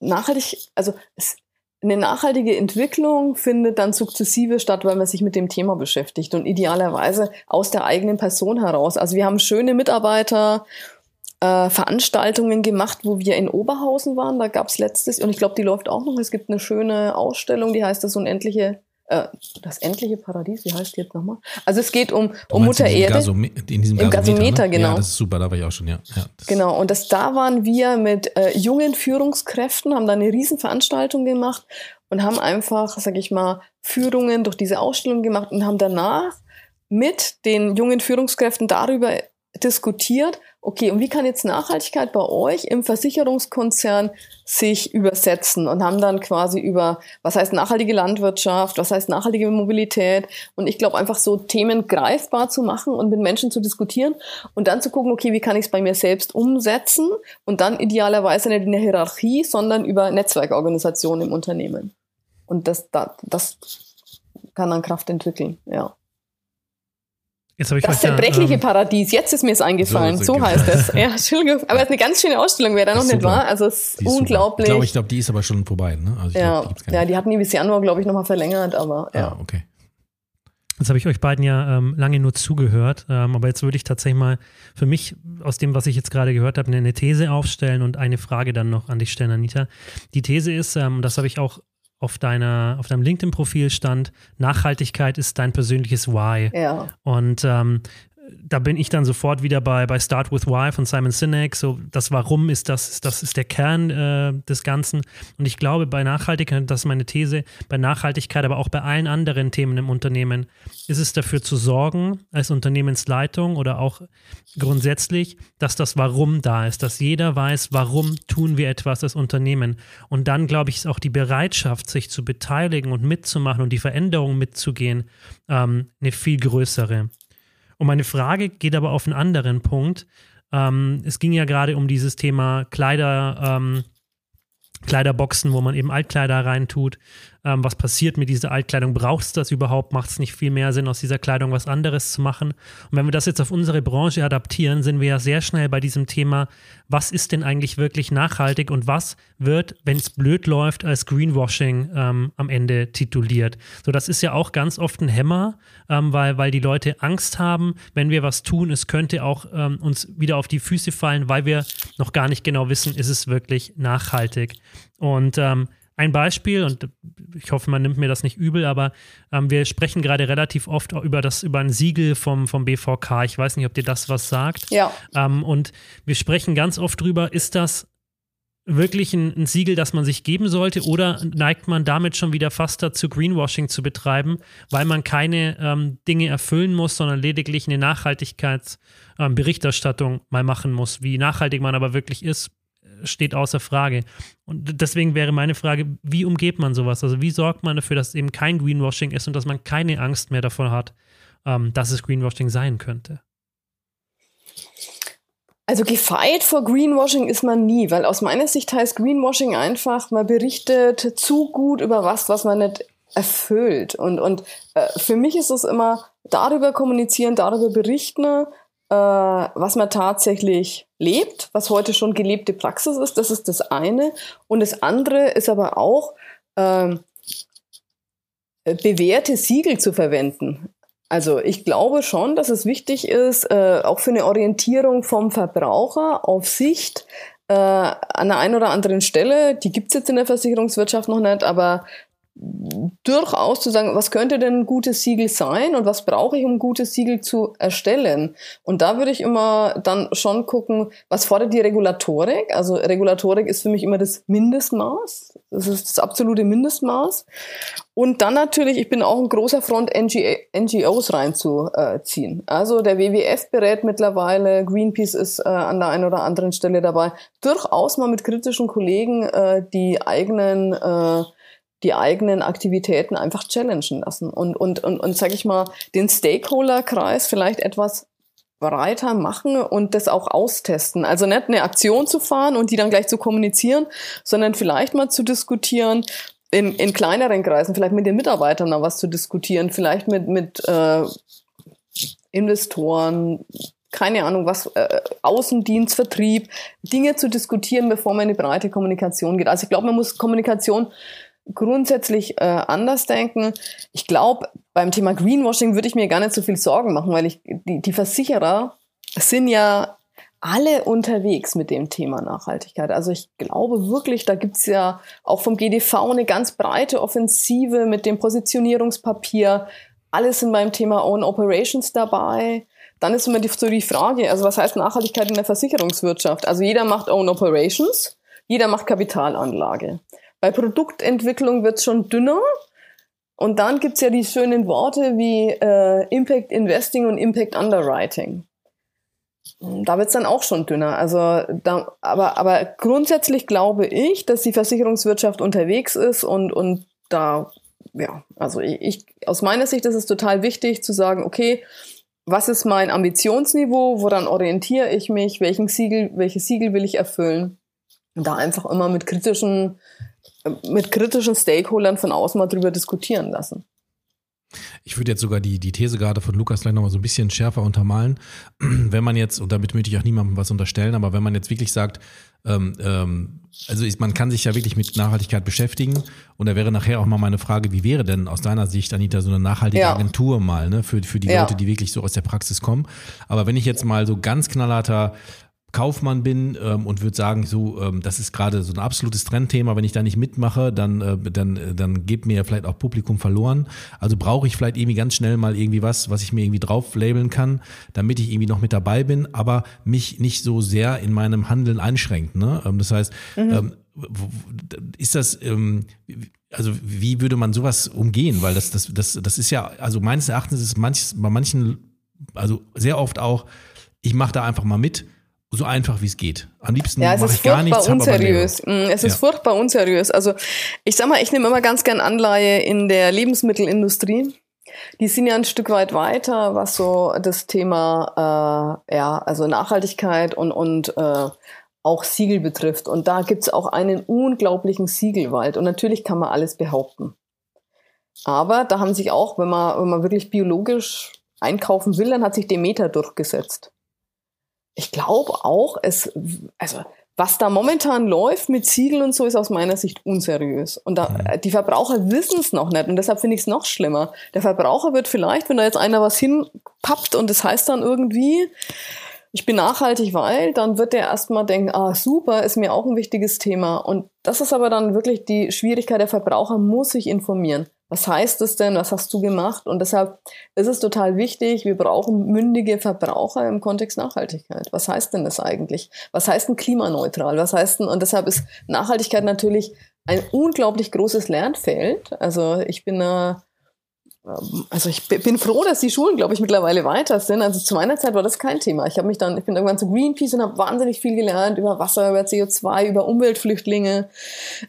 nachhaltig, also es, eine nachhaltige Entwicklung findet dann sukzessive statt, weil man sich mit dem Thema beschäftigt und idealerweise aus der eigenen Person heraus. Also wir haben schöne Mitarbeiter äh, Veranstaltungen gemacht, wo wir in Oberhausen waren. Da gab es letztes, und ich glaube, die läuft auch noch. Es gibt eine schöne Ausstellung, die heißt das Unendliche äh, das endliche Paradies, wie heißt die jetzt nochmal? Also es geht um, um Mutter in Erde. Gasome in diesem Im Gasometer, Gasometer ne? genau. Ja, das ist super, da war ich auch schon, ja. ja genau, und das, da waren wir mit äh, jungen Führungskräften, haben da eine Riesenveranstaltung gemacht und haben einfach, sag ich mal, Führungen durch diese Ausstellung gemacht und haben danach mit den jungen Führungskräften darüber diskutiert, okay, und wie kann jetzt Nachhaltigkeit bei euch im Versicherungskonzern sich übersetzen und haben dann quasi über, was heißt nachhaltige Landwirtschaft, was heißt nachhaltige Mobilität und ich glaube einfach so Themen greifbar zu machen und mit Menschen zu diskutieren und dann zu gucken, okay, wie kann ich es bei mir selbst umsetzen und dann idealerweise nicht in der Hierarchie, sondern über Netzwerkorganisationen im Unternehmen. Und das, das kann dann Kraft entwickeln, ja. Jetzt ich das zerbrechliche ähm, Paradies, jetzt ist mir es eingefallen, so, so heißt es. Ja, Entschuldigung, aber es ist eine ganz schöne Ausstellung, wer da noch nicht war. Also es ist unglaublich. Ich glaube, ich glaube, die ist aber schon vorbei. Ne? Also ja, glaub, die ja, die hatten die bis Januar, glaube ich, nochmal verlängert, aber ja. Ah, okay. Jetzt habe ich euch beiden ja ähm, lange nur zugehört, ähm, aber jetzt würde ich tatsächlich mal für mich aus dem, was ich jetzt gerade gehört habe, eine These aufstellen und eine Frage dann noch an dich stellen, Anita. Die These ist, ähm, das habe ich auch auf deiner, auf deinem LinkedIn-Profil stand, Nachhaltigkeit ist dein persönliches Why. Ja. Und ähm, da bin ich dann sofort wieder bei, bei Start with Why von Simon Sinek. So, das Warum ist das, das ist der Kern äh, des Ganzen. Und ich glaube, bei Nachhaltigkeit, das ist meine These, bei Nachhaltigkeit, aber auch bei allen anderen Themen im Unternehmen, ist es dafür zu sorgen, als Unternehmensleitung oder auch grundsätzlich, dass das Warum da ist, dass jeder weiß, warum tun wir etwas als Unternehmen. Und dann, glaube ich, ist auch die Bereitschaft, sich zu beteiligen und mitzumachen und die Veränderung mitzugehen, ähm, eine viel größere. Und meine Frage geht aber auf einen anderen Punkt. Ähm, es ging ja gerade um dieses Thema Kleider, ähm, Kleiderboxen, wo man eben Altkleider reintut ähm, was passiert mit dieser Altkleidung, braucht es das überhaupt, macht es nicht viel mehr Sinn, aus dieser Kleidung was anderes zu machen. Und wenn wir das jetzt auf unsere Branche adaptieren, sind wir ja sehr schnell bei diesem Thema, was ist denn eigentlich wirklich nachhaltig und was wird, wenn es blöd läuft, als Greenwashing ähm, am Ende tituliert. So, das ist ja auch ganz oft ein Hämmer, ähm, weil, weil die Leute Angst haben, wenn wir was tun, es könnte auch ähm, uns wieder auf die Füße fallen, weil wir noch gar nicht genau wissen, ist es wirklich nachhaltig. Und ähm, ein Beispiel, und ich hoffe, man nimmt mir das nicht übel, aber ähm, wir sprechen gerade relativ oft über das, über ein Siegel vom, vom BVK. Ich weiß nicht, ob dir das was sagt. Ja. Ähm, und wir sprechen ganz oft drüber, ist das wirklich ein, ein, Siegel, das man sich geben sollte, oder neigt man damit schon wieder fast dazu, Greenwashing zu betreiben, weil man keine ähm, Dinge erfüllen muss, sondern lediglich eine Nachhaltigkeitsberichterstattung ähm, mal machen muss. Wie nachhaltig man aber wirklich ist, steht außer Frage. Und deswegen wäre meine Frage, wie umgeht man sowas? Also wie sorgt man dafür, dass eben kein Greenwashing ist und dass man keine Angst mehr davon hat, ähm, dass es Greenwashing sein könnte? Also gefeit vor Greenwashing ist man nie, weil aus meiner Sicht heißt Greenwashing einfach, man berichtet zu gut über was, was man nicht erfüllt. Und, und äh, für mich ist es immer darüber kommunizieren, darüber berichten, äh, was man tatsächlich lebt, was heute schon gelebte Praxis ist. Das ist das eine. Und das andere ist aber auch, ähm, bewährte Siegel zu verwenden. Also ich glaube schon, dass es wichtig ist, äh, auch für eine Orientierung vom Verbraucher auf Sicht äh, an der einen oder anderen Stelle, die gibt es jetzt in der Versicherungswirtschaft noch nicht, aber durchaus zu sagen, was könnte denn ein gutes Siegel sein und was brauche ich, um ein gutes Siegel zu erstellen? Und da würde ich immer dann schon gucken, was fordert die Regulatorik? Also Regulatorik ist für mich immer das Mindestmaß. Das ist das absolute Mindestmaß. Und dann natürlich, ich bin auch ein großer Front, NGOs reinzuziehen. Also der WWF berät mittlerweile, Greenpeace ist äh, an der einen oder anderen Stelle dabei, durchaus mal mit kritischen Kollegen äh, die eigenen äh, die eigenen Aktivitäten einfach challengen lassen und, und, und, und sag ich mal, den Stakeholder-Kreis vielleicht etwas breiter machen und das auch austesten. Also nicht eine Aktion zu fahren und die dann gleich zu kommunizieren, sondern vielleicht mal zu diskutieren, in, in kleineren Kreisen, vielleicht mit den Mitarbeitern noch was zu diskutieren, vielleicht mit, mit äh, Investoren, keine Ahnung, was, äh, Außendienst, Vertrieb, Dinge zu diskutieren, bevor man in die breite Kommunikation geht. Also ich glaube, man muss Kommunikation grundsätzlich äh, anders denken. Ich glaube, beim Thema Greenwashing würde ich mir gar nicht so viel Sorgen machen, weil ich die, die Versicherer sind ja alle unterwegs mit dem Thema Nachhaltigkeit. Also ich glaube wirklich, da gibt's ja auch vom GDV eine ganz breite Offensive mit dem Positionierungspapier. Alles sind beim Thema Own Operations dabei. Dann ist immer die, so die Frage, also was heißt Nachhaltigkeit in der Versicherungswirtschaft? Also jeder macht Own Operations, jeder macht Kapitalanlage. Bei Produktentwicklung wird es schon dünner. Und dann gibt es ja die schönen Worte wie äh, Impact Investing und Impact Underwriting. Da wird es dann auch schon dünner. Also da, aber, aber grundsätzlich glaube ich, dass die Versicherungswirtschaft unterwegs ist und, und da, ja, also ich, ich aus meiner Sicht ist es total wichtig zu sagen, okay, was ist mein Ambitionsniveau, woran orientiere ich mich, welchen Siegel, welche Siegel will ich erfüllen? Und da einfach immer mit kritischen mit kritischen Stakeholdern von außen mal drüber diskutieren lassen. Ich würde jetzt sogar die, die These gerade von Lukas gleich nochmal so ein bisschen schärfer untermalen. [CLEARS THROAT] Wenn man jetzt, und damit möchte ich auch niemandem was unterstellen, aber wenn man jetzt wirklich sagt, ähm, ähm, also ist, man kann sich ja wirklich mit Nachhaltigkeit beschäftigen und da wäre nachher auch mal meine Frage, wie wäre denn aus deiner Sicht, Anita, so eine nachhaltige ja. Agentur mal, ne, für, für die ja. Leute, die wirklich so aus der Praxis kommen. Aber wenn ich jetzt mal so ganz knallharter Kaufmann bin ähm, und würde sagen, so, ähm, das ist gerade so ein absolutes Trendthema. Wenn ich da nicht mitmache, dann, äh, dann, äh, dann geht mir vielleicht auch Publikum verloren. Also brauche ich vielleicht irgendwie ganz schnell mal irgendwie was, was ich mir irgendwie drauf labeln kann, damit ich irgendwie noch mit dabei bin, aber mich nicht so sehr in meinem Handeln einschränkt. Ne? Ähm, das heißt, mhm. ähm, ist das, ähm, also wie würde man sowas umgehen? Weil das, das, das, das ist ja, also meines Erachtens ist manches, bei manchen, also sehr oft auch, ich mache da einfach mal mit so einfach wie es geht. Am liebsten ja, es ist furchtbar nichts, unseriös. Mm, es ist ja. furchtbar unseriös. Also ich sag mal, ich nehme immer ganz gern Anleihe in der Lebensmittelindustrie. Die sind ja ein Stück weit weiter, was so das Thema äh, ja also Nachhaltigkeit und und äh, auch Siegel betrifft. Und da gibt's auch einen unglaublichen Siegelwald. Und natürlich kann man alles behaupten. Aber da haben sich auch, wenn man, wenn man wirklich biologisch einkaufen will, dann hat sich Demeter durchgesetzt ich glaube auch, es, also was da momentan läuft mit Siegeln und so, ist aus meiner Sicht unseriös. Und da, mhm. die Verbraucher wissen es noch nicht. Und deshalb finde ich es noch schlimmer. Der Verbraucher wird vielleicht, wenn da jetzt einer was hinpappt und das heißt dann irgendwie, ich bin nachhaltig, weil, dann wird der erstmal denken, ah, super, ist mir auch ein wichtiges Thema. Und das ist aber dann wirklich die Schwierigkeit, der Verbraucher muss sich informieren was heißt das denn, was hast du gemacht? Und deshalb ist es total wichtig, wir brauchen mündige Verbraucher im Kontext Nachhaltigkeit. Was heißt denn das eigentlich? Was heißt denn klimaneutral? Was heißt denn, und deshalb ist Nachhaltigkeit natürlich ein unglaublich großes Lernfeld. Also ich bin da also ich bin froh, dass die Schulen, glaube ich, mittlerweile weiter sind. Also zu meiner Zeit war das kein Thema. Ich habe mich dann, ich bin irgendwann zu Greenpeace und habe wahnsinnig viel gelernt über Wasser, über CO2, über Umweltflüchtlinge.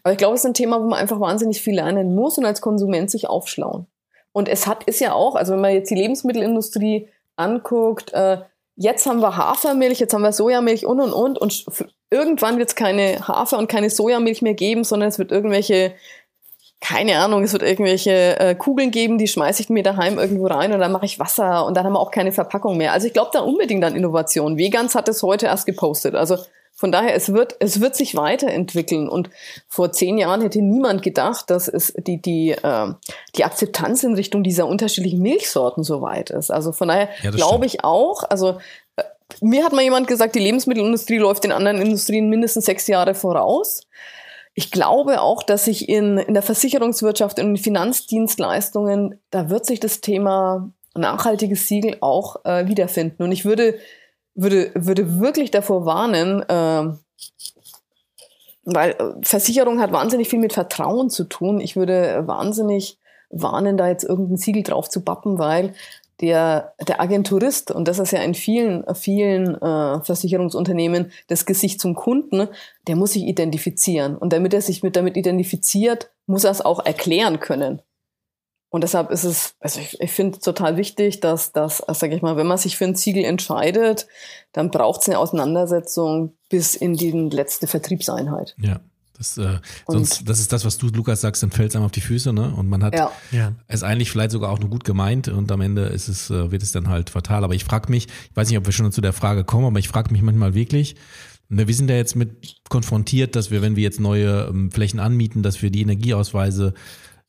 Aber ich glaube, es ist ein Thema, wo man einfach wahnsinnig viel lernen muss und als Konsument sich aufschlauen. Und es hat, ist ja auch, also wenn man jetzt die Lebensmittelindustrie anguckt, äh, jetzt haben wir Hafermilch, jetzt haben wir Sojamilch und und und und irgendwann wird es keine Hafer und keine Sojamilch mehr geben, sondern es wird irgendwelche keine Ahnung, es wird irgendwelche äh, Kugeln geben, die schmeiße ich mir daheim irgendwo rein und dann mache ich Wasser und dann haben wir auch keine Verpackung mehr. Also ich glaube da unbedingt an Innovation. Vegans hat es heute erst gepostet. Also von daher, es wird, es wird sich weiterentwickeln. Und vor zehn Jahren hätte niemand gedacht, dass es die, die, äh, die Akzeptanz in Richtung dieser unterschiedlichen Milchsorten so weit ist. Also von daher ja, glaube ich auch, also äh, mir hat mal jemand gesagt, die Lebensmittelindustrie läuft den anderen Industrien mindestens sechs Jahre voraus. Ich glaube auch, dass sich in, in der Versicherungswirtschaft und in Finanzdienstleistungen, da wird sich das Thema nachhaltiges Siegel auch äh, wiederfinden. Und ich würde, würde, würde wirklich davor warnen, äh, weil äh, Versicherung hat wahnsinnig viel mit Vertrauen zu tun. Ich würde wahnsinnig warnen, da jetzt irgendein Siegel drauf zu bappen, weil der, der Agenturist, und das ist ja in vielen, vielen äh, Versicherungsunternehmen das Gesicht zum Kunden, der muss sich identifizieren. Und damit er sich mit damit identifiziert, muss er es auch erklären können. Und deshalb ist es, also ich, ich finde es total wichtig, dass das, sage ich mal, wenn man sich für ein Ziegel entscheidet, dann braucht es eine Auseinandersetzung bis in die letzte Vertriebseinheit. Ja. Das, äh, sonst, das ist das, was du, Lukas, sagst, dann fällt es einem auf die Füße, ne? Und man hat ja. es eigentlich vielleicht sogar auch nur gut gemeint und am Ende ist es, äh, wird es dann halt fatal. Aber ich frage mich, ich weiß nicht, ob wir schon zu der Frage kommen, aber ich frage mich manchmal wirklich, ne, wir sind ja jetzt mit konfrontiert, dass wir, wenn wir jetzt neue ähm, Flächen anmieten, dass wir die Energieausweise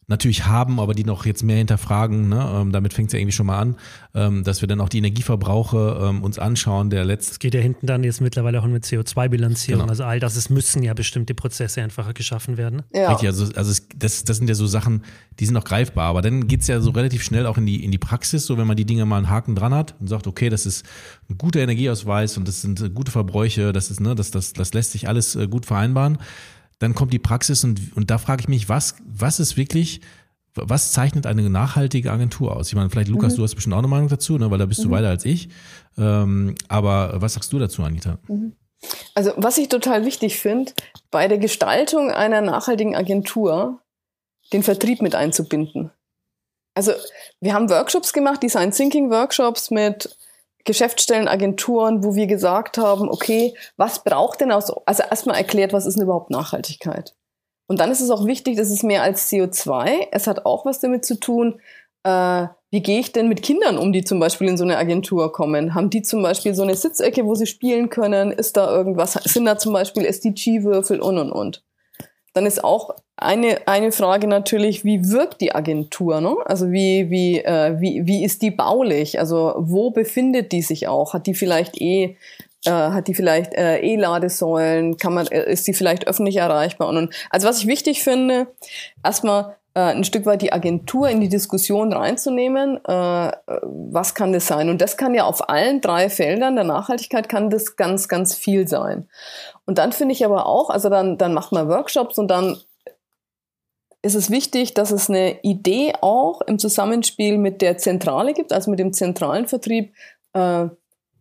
natürlich haben, aber die noch jetzt mehr hinterfragen. Ne? Ähm, damit fängt es ja irgendwie schon mal an, ähm, dass wir dann auch die Energieverbrauche ähm, uns anschauen. Der letzte es geht ja hinten dann jetzt mittlerweile auch mit CO2-Bilanzierung. Genau. Also all das, es müssen ja bestimmte Prozesse einfacher geschaffen werden. Ja. Richtig, also, also es, das, das sind ja so Sachen, die sind noch greifbar. Aber dann geht's ja so relativ schnell auch in die, in die Praxis, so wenn man die Dinge mal einen Haken dran hat und sagt, okay, das ist ein guter Energieausweis und das sind äh, gute Verbräuche, das ist, ne, das, das, das lässt sich alles äh, gut vereinbaren dann kommt die Praxis und, und da frage ich mich, was, was ist wirklich, was zeichnet eine nachhaltige Agentur aus? Ich meine, vielleicht Lukas, mhm. du hast bestimmt auch eine Meinung dazu, ne, weil da bist mhm. du weiter als ich. Ähm, aber was sagst du dazu, Anita? Mhm. Also, was ich total wichtig finde, bei der Gestaltung einer nachhaltigen Agentur den Vertrieb mit einzubinden. Also, wir haben Workshops gemacht, Design Thinking Workshops mit Geschäftsstellen, Agenturen, wo wir gesagt haben, okay, was braucht denn aus, also erstmal erklärt, was ist denn überhaupt Nachhaltigkeit? Und dann ist es auch wichtig, das ist mehr als CO2. Es hat auch was damit zu tun, äh, wie gehe ich denn mit Kindern um, die zum Beispiel in so eine Agentur kommen? Haben die zum Beispiel so eine Sitzecke, wo sie spielen können? Ist da irgendwas? Sind da zum Beispiel SDG-Würfel und und und? Dann ist auch eine, eine Frage natürlich, wie wirkt die Agentur? Ne? Also wie, wie, äh, wie, wie ist die baulich? Also wo befindet die sich auch? Hat die vielleicht eh äh, hat die vielleicht äh, E-Ladesäulen, kann man, äh, ist die vielleicht öffentlich erreichbar und, und also was ich wichtig finde, erstmal ein Stück weit die Agentur in die Diskussion reinzunehmen, äh, was kann das sein? Und das kann ja auf allen drei Feldern der Nachhaltigkeit kann das ganz, ganz viel sein. Und dann finde ich aber auch, also dann, dann macht man Workshops und dann ist es wichtig, dass es eine Idee auch im Zusammenspiel mit der Zentrale gibt, also mit dem zentralen Vertrieb, äh,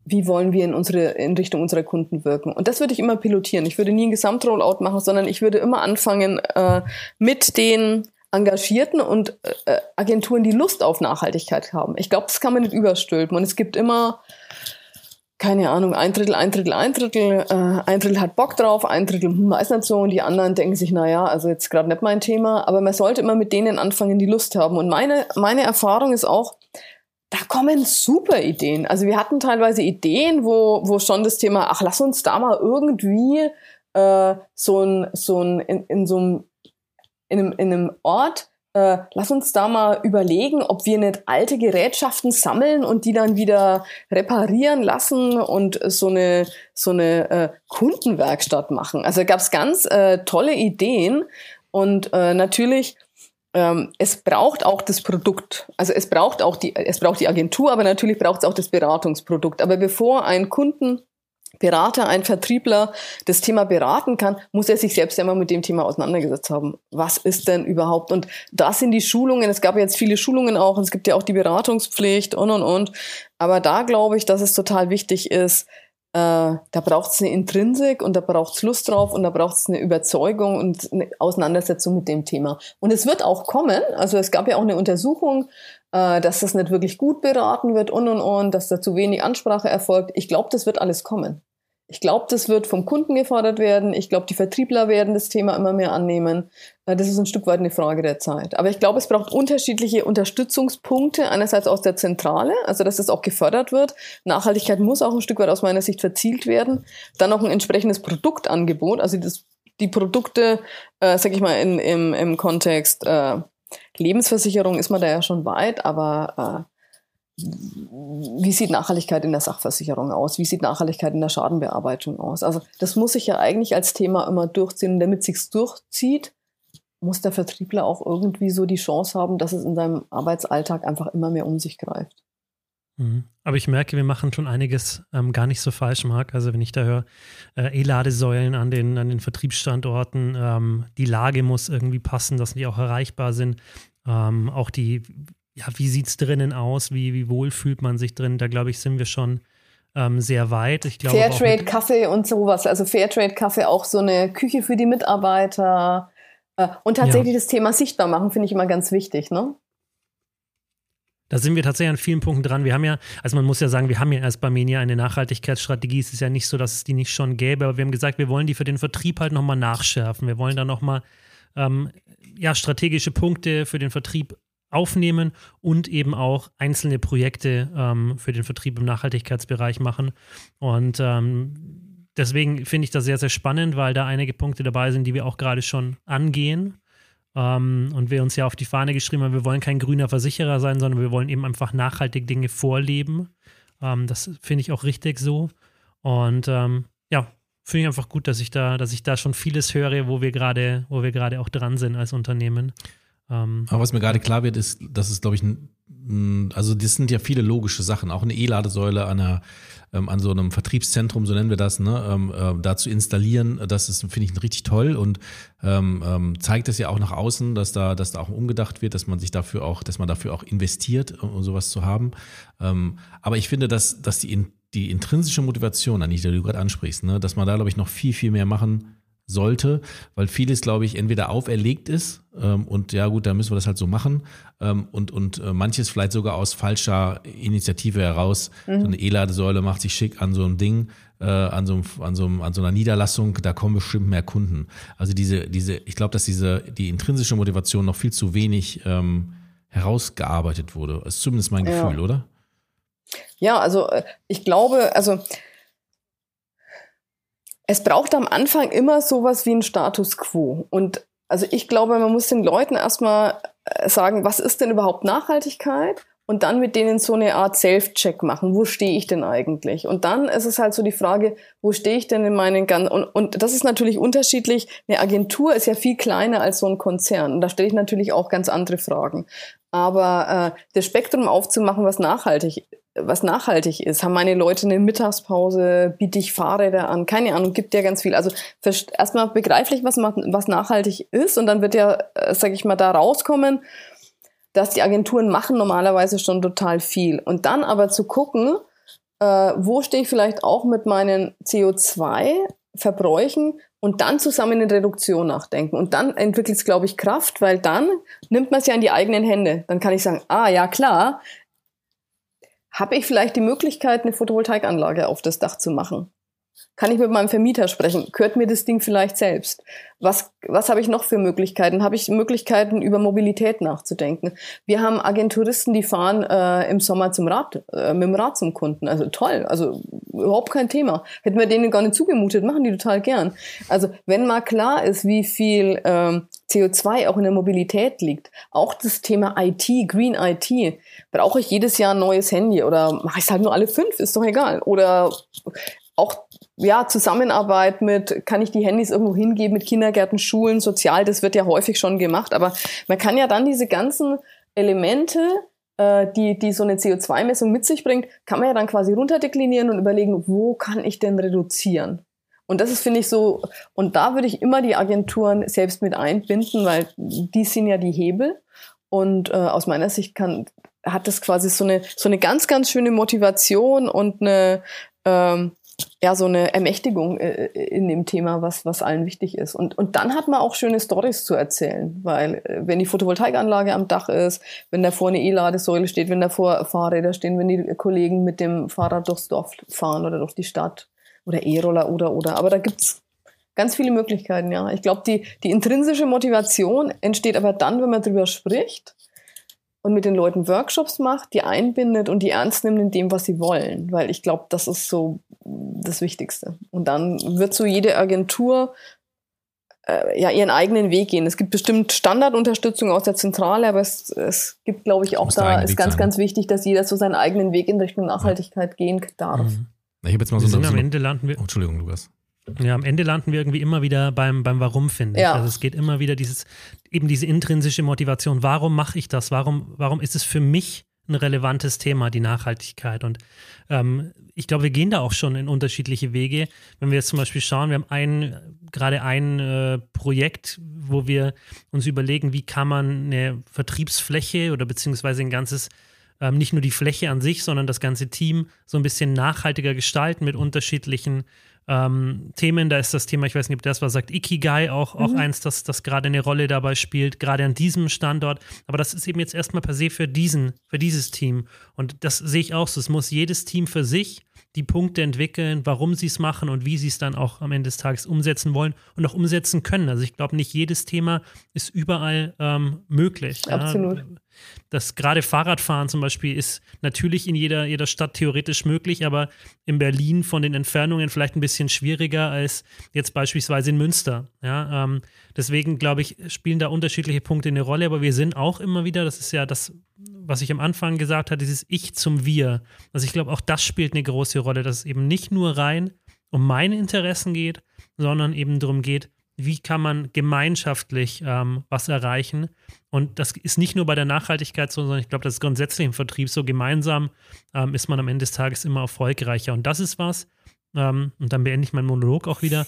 wie wollen wir in unsere in Richtung unserer Kunden wirken. Und das würde ich immer pilotieren. Ich würde nie ein Gesamtrollout machen, sondern ich würde immer anfangen äh, mit den Engagierten und äh, Agenturen, die Lust auf Nachhaltigkeit haben. Ich glaube, das kann man nicht überstülpen. Und es gibt immer keine Ahnung, ein Drittel, ein Drittel, ein Drittel, äh, ein Drittel hat Bock drauf, ein Drittel weiß nicht so und die anderen denken sich, naja, also jetzt gerade nicht mein Thema, aber man sollte immer mit denen anfangen, die Lust haben. Und meine, meine Erfahrung ist auch, da kommen super Ideen. Also wir hatten teilweise Ideen, wo, wo schon das Thema, ach, lass uns da mal irgendwie äh, so ein, so ein, in, in so einem, in einem, in einem Ort äh, lass uns da mal überlegen, ob wir nicht alte Gerätschaften sammeln und die dann wieder reparieren lassen und so eine, so eine äh, Kundenwerkstatt machen. Also gab es ganz äh, tolle Ideen und äh, natürlich ähm, es braucht auch das Produkt. Also es braucht auch die, es braucht die Agentur, aber natürlich braucht es auch das Beratungsprodukt. Aber bevor ein Kunden Berater, ein Vertriebler das Thema beraten kann, muss er sich selbst ja mal mit dem Thema auseinandergesetzt haben. Was ist denn überhaupt? Und das sind die Schulungen. Es gab jetzt viele Schulungen auch. Es gibt ja auch die Beratungspflicht und, und, und. Aber da glaube ich, dass es total wichtig ist, äh, da braucht es eine Intrinsik und da braucht es Lust drauf und da braucht es eine Überzeugung und eine Auseinandersetzung mit dem Thema. Und es wird auch kommen. Also es gab ja auch eine Untersuchung, äh, dass das nicht wirklich gut beraten wird und und und, dass da zu wenig Ansprache erfolgt. Ich glaube, das wird alles kommen. Ich glaube, das wird vom Kunden gefordert werden. Ich glaube, die Vertriebler werden das Thema immer mehr annehmen. Äh, das ist ein Stück weit eine Frage der Zeit. Aber ich glaube, es braucht unterschiedliche Unterstützungspunkte. Einerseits aus der Zentrale, also dass es auch gefördert wird. Nachhaltigkeit muss auch ein Stück weit aus meiner Sicht verzielt werden. Dann noch ein entsprechendes Produktangebot, also das, die Produkte, äh, sag ich mal, in, im, im Kontext äh, Lebensversicherung ist man da ja schon weit, aber äh, wie sieht Nachhaltigkeit in der Sachversicherung aus? Wie sieht Nachhaltigkeit in der Schadenbearbeitung aus? Also das muss sich ja eigentlich als Thema immer durchziehen. Und damit sich's durchzieht, muss der Vertriebler auch irgendwie so die Chance haben, dass es in seinem Arbeitsalltag einfach immer mehr um sich greift. Mhm. Aber ich merke, wir machen schon einiges ähm, gar nicht so falsch, Marc. Also wenn ich da höre, äh, E-Ladesäulen an den, an den Vertriebsstandorten, ähm, die Lage muss irgendwie passen, dass die auch erreichbar sind. Ähm, auch die, ja, wie sieht es drinnen aus, wie, wie wohl fühlt man sich drin, da glaube ich, sind wir schon ähm, sehr weit. Ich glaube, Fairtrade Kaffee und sowas, also Fairtrade Kaffee auch so eine Küche für die Mitarbeiter äh, und tatsächlich ja. das Thema sichtbar machen, finde ich immer ganz wichtig, ne? Da sind wir tatsächlich an vielen Punkten dran. Wir haben ja, also man muss ja sagen, wir haben ja erst bei Menia eine Nachhaltigkeitsstrategie. Es ist ja nicht so, dass es die nicht schon gäbe, aber wir haben gesagt, wir wollen die für den Vertrieb halt nochmal nachschärfen. Wir wollen da nochmal ähm, ja, strategische Punkte für den Vertrieb aufnehmen und eben auch einzelne Projekte ähm, für den Vertrieb im Nachhaltigkeitsbereich machen. Und ähm, deswegen finde ich das sehr, sehr spannend, weil da einige Punkte dabei sind, die wir auch gerade schon angehen. Ähm, und wir uns ja auf die Fahne geschrieben haben, wir wollen kein grüner Versicherer sein, sondern wir wollen eben einfach nachhaltig Dinge vorleben. Ähm, das finde ich auch richtig so. Und ähm, ja, finde ich einfach gut, dass ich da, dass ich da schon vieles höre, wo wir gerade, wo wir gerade auch dran sind als Unternehmen. Ähm, Aber was mir gerade klar wird, ist, dass es, glaube ich, also das sind ja viele logische Sachen. Auch eine E-Ladesäule an, einer, ähm, an so einem Vertriebszentrum, so nennen wir das, ne, ähm, äh, da zu installieren, das ist, finde ich, richtig toll und ähm, ähm, zeigt es ja auch nach außen, dass da, dass da auch umgedacht wird, dass man sich dafür auch, dass man dafür auch investiert, um sowas zu haben. Ähm, aber ich finde, dass, dass die, die intrinsische Motivation, Anita, die du gerade ansprichst, ne, dass man da, glaube ich, noch viel, viel mehr machen sollte, weil vieles, glaube ich, entweder auferlegt ist ähm, und ja gut, da müssen wir das halt so machen ähm, und, und äh, manches vielleicht sogar aus falscher Initiative heraus. Mhm. So eine E-Ladesäule macht sich schick an so einem Ding, äh, an, so einem, an, so einem, an so einer Niederlassung, da kommen bestimmt mehr Kunden. Also diese, diese, ich glaube, dass diese, die intrinsische Motivation noch viel zu wenig ähm, herausgearbeitet wurde. Das ist zumindest mein Gefühl, ja. oder? Ja, also äh, ich glaube, also es braucht am Anfang immer sowas wie ein Status quo. Und also ich glaube, man muss den Leuten erstmal äh, sagen, was ist denn überhaupt Nachhaltigkeit? Und dann mit denen so eine Art Self-Check machen. Wo stehe ich denn eigentlich? Und dann ist es halt so die Frage, wo stehe ich denn in meinen ganzen, und, und das ist natürlich unterschiedlich. Eine Agentur ist ja viel kleiner als so ein Konzern. Und da stelle ich natürlich auch ganz andere Fragen. Aber äh, das Spektrum aufzumachen, was nachhaltig was nachhaltig ist. Haben meine Leute eine Mittagspause? Biete ich Fahrräder an? Keine Ahnung, gibt ja ganz viel. Also erstmal begreiflich, was, was nachhaltig ist und dann wird ja, äh, sag ich mal, da rauskommen, dass die Agenturen machen normalerweise schon total viel. Und dann aber zu gucken, äh, wo stehe ich vielleicht auch mit meinen CO2-Verbräuchen und dann zusammen in Reduktion nachdenken. Und dann entwickelt es, glaube ich, Kraft, weil dann nimmt man es ja in die eigenen Hände. Dann kann ich sagen, ah ja klar, habe ich vielleicht die Möglichkeit, eine Photovoltaikanlage auf das Dach zu machen? Kann ich mit meinem Vermieter sprechen? Gehört mir das Ding vielleicht selbst? Was, was habe ich noch für Möglichkeiten? Habe ich Möglichkeiten, über Mobilität nachzudenken? Wir haben Agenturisten, die fahren äh, im Sommer zum Rad, äh, mit dem Rad zum Kunden. Also toll, also überhaupt kein Thema. Hätten wir denen gar nicht zugemutet, machen die total gern. Also wenn mal klar ist, wie viel ähm, CO2 auch in der Mobilität liegt, auch das Thema IT, Green IT, brauche ich jedes Jahr ein neues Handy oder mache ich es halt nur alle fünf, ist doch egal. Oder auch ja, Zusammenarbeit mit, kann ich die Handys irgendwo hingeben mit Kindergärten, Schulen, sozial, das wird ja häufig schon gemacht. Aber man kann ja dann diese ganzen Elemente, äh, die, die so eine CO2-Messung mit sich bringt, kann man ja dann quasi runterdeklinieren und überlegen, wo kann ich denn reduzieren? Und das ist, finde ich, so, und da würde ich immer die Agenturen selbst mit einbinden, weil die sind ja die Hebel. Und äh, aus meiner Sicht kann, hat das quasi so eine, so eine ganz, ganz schöne Motivation und eine, ähm, ja, so eine Ermächtigung äh, in dem Thema, was, was allen wichtig ist. Und, und dann hat man auch schöne Stories zu erzählen, weil äh, wenn die Photovoltaikanlage am Dach ist, wenn davor eine E-Ladesäule steht, wenn davor Fahrräder stehen, wenn die Kollegen mit dem Fahrrad durchs Dorf fahren oder durch die Stadt oder E-Roller oder oder. Aber da gibt's ganz viele Möglichkeiten, ja. Ich glaube, die, die intrinsische Motivation entsteht aber dann, wenn man drüber spricht und mit den Leuten Workshops macht, die einbindet und die ernst nimmt in dem, was sie wollen. Weil ich glaube, das ist so das Wichtigste. Und dann wird so jede Agentur äh, ja ihren eigenen Weg gehen. Es gibt bestimmt Standardunterstützung aus der Zentrale, aber es, es gibt, glaube ich, auch da ist ganz, sein. ganz wichtig, dass jeder so seinen eigenen Weg in Richtung Nachhaltigkeit ja. gehen darf. Mhm. Ich habe jetzt mal so, so am Ende landen wir. Oh, Entschuldigung, Lukas. Ja, am Ende landen wir irgendwie immer wieder beim, beim Warum, finde ich. Ja. Also es geht immer wieder dieses, eben diese intrinsische Motivation. Warum mache ich das? Warum, warum ist es für mich ein relevantes Thema, die Nachhaltigkeit? Und ähm, ich glaube, wir gehen da auch schon in unterschiedliche Wege. Wenn wir jetzt zum Beispiel schauen, wir haben ein, gerade ein äh, Projekt, wo wir uns überlegen, wie kann man eine Vertriebsfläche oder beziehungsweise ein ganzes ähm, nicht nur die Fläche an sich, sondern das ganze Team so ein bisschen nachhaltiger gestalten mit unterschiedlichen ähm, Themen. Da ist das Thema, ich weiß nicht, ob das was sagt, Ikigai auch, auch mhm. eins, das, das gerade eine Rolle dabei spielt, gerade an diesem Standort. Aber das ist eben jetzt erstmal per se für diesen, für dieses Team. Und das sehe ich auch so. Es muss jedes Team für sich die Punkte entwickeln, warum sie es machen und wie sie es dann auch am Ende des Tages umsetzen wollen und auch umsetzen können. Also ich glaube, nicht jedes Thema ist überall ähm, möglich. Absolut. Ja das gerade Fahrradfahren zum Beispiel ist natürlich in jeder, jeder Stadt theoretisch möglich, aber in Berlin von den Entfernungen vielleicht ein bisschen schwieriger als jetzt beispielsweise in Münster. Ja, ähm, deswegen glaube ich, spielen da unterschiedliche Punkte eine Rolle, aber wir sind auch immer wieder, das ist ja das, was ich am Anfang gesagt habe, dieses Ich zum Wir. Also ich glaube, auch das spielt eine große Rolle, dass es eben nicht nur rein um meine Interessen geht, sondern eben darum geht, wie kann man gemeinschaftlich ähm, was erreichen. Und das ist nicht nur bei der Nachhaltigkeit so, sondern ich glaube, das ist grundsätzlich im Vertrieb so. Gemeinsam ähm, ist man am Ende des Tages immer erfolgreicher. Und das ist was, ähm, und dann beende ich meinen Monolog auch wieder,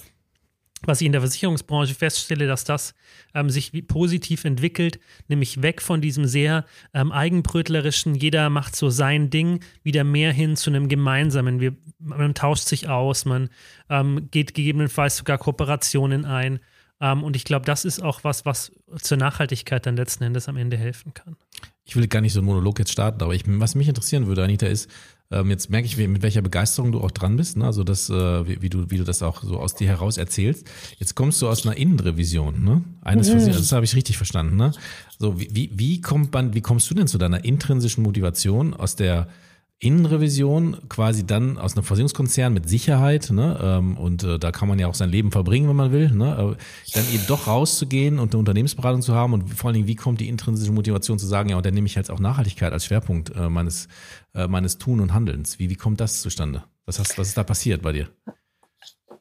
was ich in der Versicherungsbranche feststelle, dass das ähm, sich positiv entwickelt, nämlich weg von diesem sehr ähm, eigenbrötlerischen, jeder macht so sein Ding, wieder mehr hin zu einem gemeinsamen. Wir, man tauscht sich aus, man ähm, geht gegebenenfalls sogar Kooperationen ein. Ähm, und ich glaube, das ist auch was, was zur Nachhaltigkeit dann letzten Endes am Ende helfen kann. ich will gar nicht so einen Monolog jetzt starten, aber ich, was mich interessieren würde, Anita, ist, ähm, jetzt merke ich, mit welcher Begeisterung du auch dran bist, ne? also das, äh, wie, wie, du, wie du das auch so aus dir heraus erzählst. Jetzt kommst du aus einer Innenrevision, ne? Eines, mhm. das habe ich richtig verstanden, ne? So, wie, wie, wie kommt man, wie kommst du denn zu deiner intrinsischen Motivation aus der Innenrevision quasi dann aus einem Versicherungskonzern mit Sicherheit, ne, ähm, und äh, da kann man ja auch sein Leben verbringen, wenn man will, ne, dann eben doch rauszugehen und eine Unternehmensberatung zu haben und vor allen Dingen, wie kommt die intrinsische Motivation zu sagen, ja, und dann nehme ich jetzt auch Nachhaltigkeit als Schwerpunkt äh, meines, äh, meines Tun und Handelns. Wie, wie kommt das zustande? Was, hast, was ist da passiert bei dir?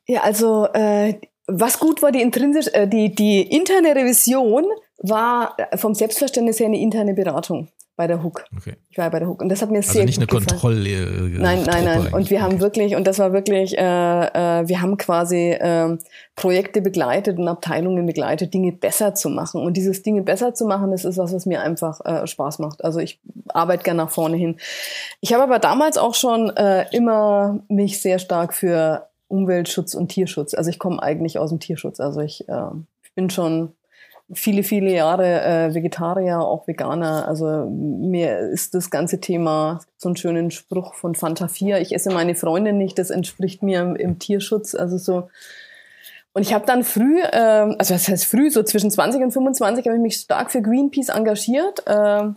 Ja, also äh, was gut war, die, intrinsisch, äh, die, die interne Revision war vom Selbstverständnis her eine interne Beratung bei der Hook. Okay. Ich war bei der Hook und das hat mir also sehr nicht gut eine Kontroll. Äh, nein, nein, nein. Und wir haben wirklich und das war wirklich, äh, äh, wir haben quasi äh, Projekte begleitet und Abteilungen begleitet, Dinge besser zu machen. Und dieses Dinge besser zu machen, das ist was, was mir einfach äh, Spaß macht. Also ich arbeite gerne nach vorne hin. Ich habe aber damals auch schon äh, immer mich sehr stark für Umweltschutz und Tierschutz. Also ich komme eigentlich aus dem Tierschutz. Also ich, äh, ich bin schon viele, viele Jahre äh, Vegetarier, auch Veganer. Also mir ist das ganze Thema so einen schönen Spruch von Fanta 4, ich esse meine Freundin nicht, das entspricht mir im, im Tierschutz. Also so. Und ich habe dann früh, äh, also das heißt früh, so zwischen 20 und 25, habe ich mich stark für Greenpeace engagiert. Äh,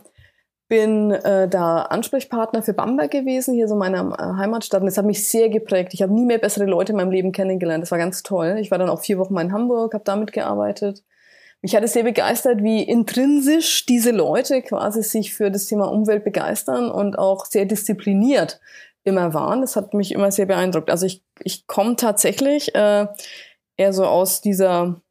bin äh, da Ansprechpartner für Bamberg gewesen, hier so meiner äh, Heimatstadt. Und das hat mich sehr geprägt. Ich habe nie mehr bessere Leute in meinem Leben kennengelernt. Das war ganz toll. Ich war dann auch vier Wochen mal in Hamburg, habe damit gearbeitet. Mich hat es sehr begeistert, wie intrinsisch diese Leute quasi sich für das Thema Umwelt begeistern und auch sehr diszipliniert immer waren. Das hat mich immer sehr beeindruckt. Also ich, ich komme tatsächlich äh, eher so aus dieser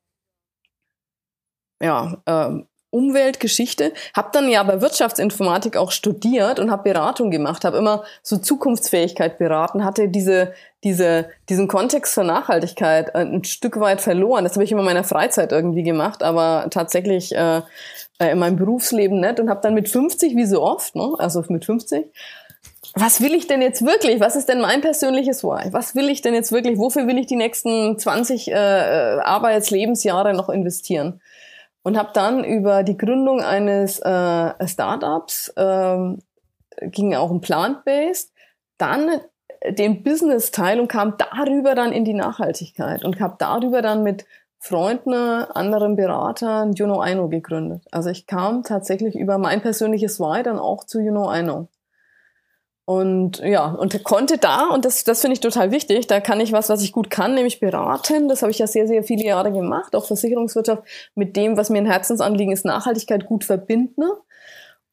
ja, äh, Umweltgeschichte, habe dann ja bei Wirtschaftsinformatik auch studiert und habe Beratung gemacht, habe immer so Zukunftsfähigkeit beraten, hatte diese, diese, diesen Kontext zur Nachhaltigkeit ein Stück weit verloren. Das habe ich immer in meiner Freizeit irgendwie gemacht, aber tatsächlich äh, äh in meinem Berufsleben nicht und habe dann mit 50, wie so oft, ne, also mit 50, was will ich denn jetzt wirklich? Was ist denn mein persönliches Why? Was will ich denn jetzt wirklich? Wofür will ich die nächsten 20 äh, äh, Arbeitslebensjahre noch investieren? Und habe dann über die Gründung eines äh, Startups, ähm, ging auch um Plant-Based, dann den Business-Teil und kam darüber dann in die Nachhaltigkeit und habe darüber dann mit Freunden, anderen Beratern Juno Aino gegründet. Also ich kam tatsächlich über mein persönliches Why dann auch zu Juno Aino. Und ja, und konnte da, und das, das finde ich total wichtig, da kann ich was, was ich gut kann, nämlich beraten. Das habe ich ja sehr, sehr viele Jahre gemacht, auch Versicherungswirtschaft, mit dem, was mir ein Herzensanliegen ist, Nachhaltigkeit gut verbinden.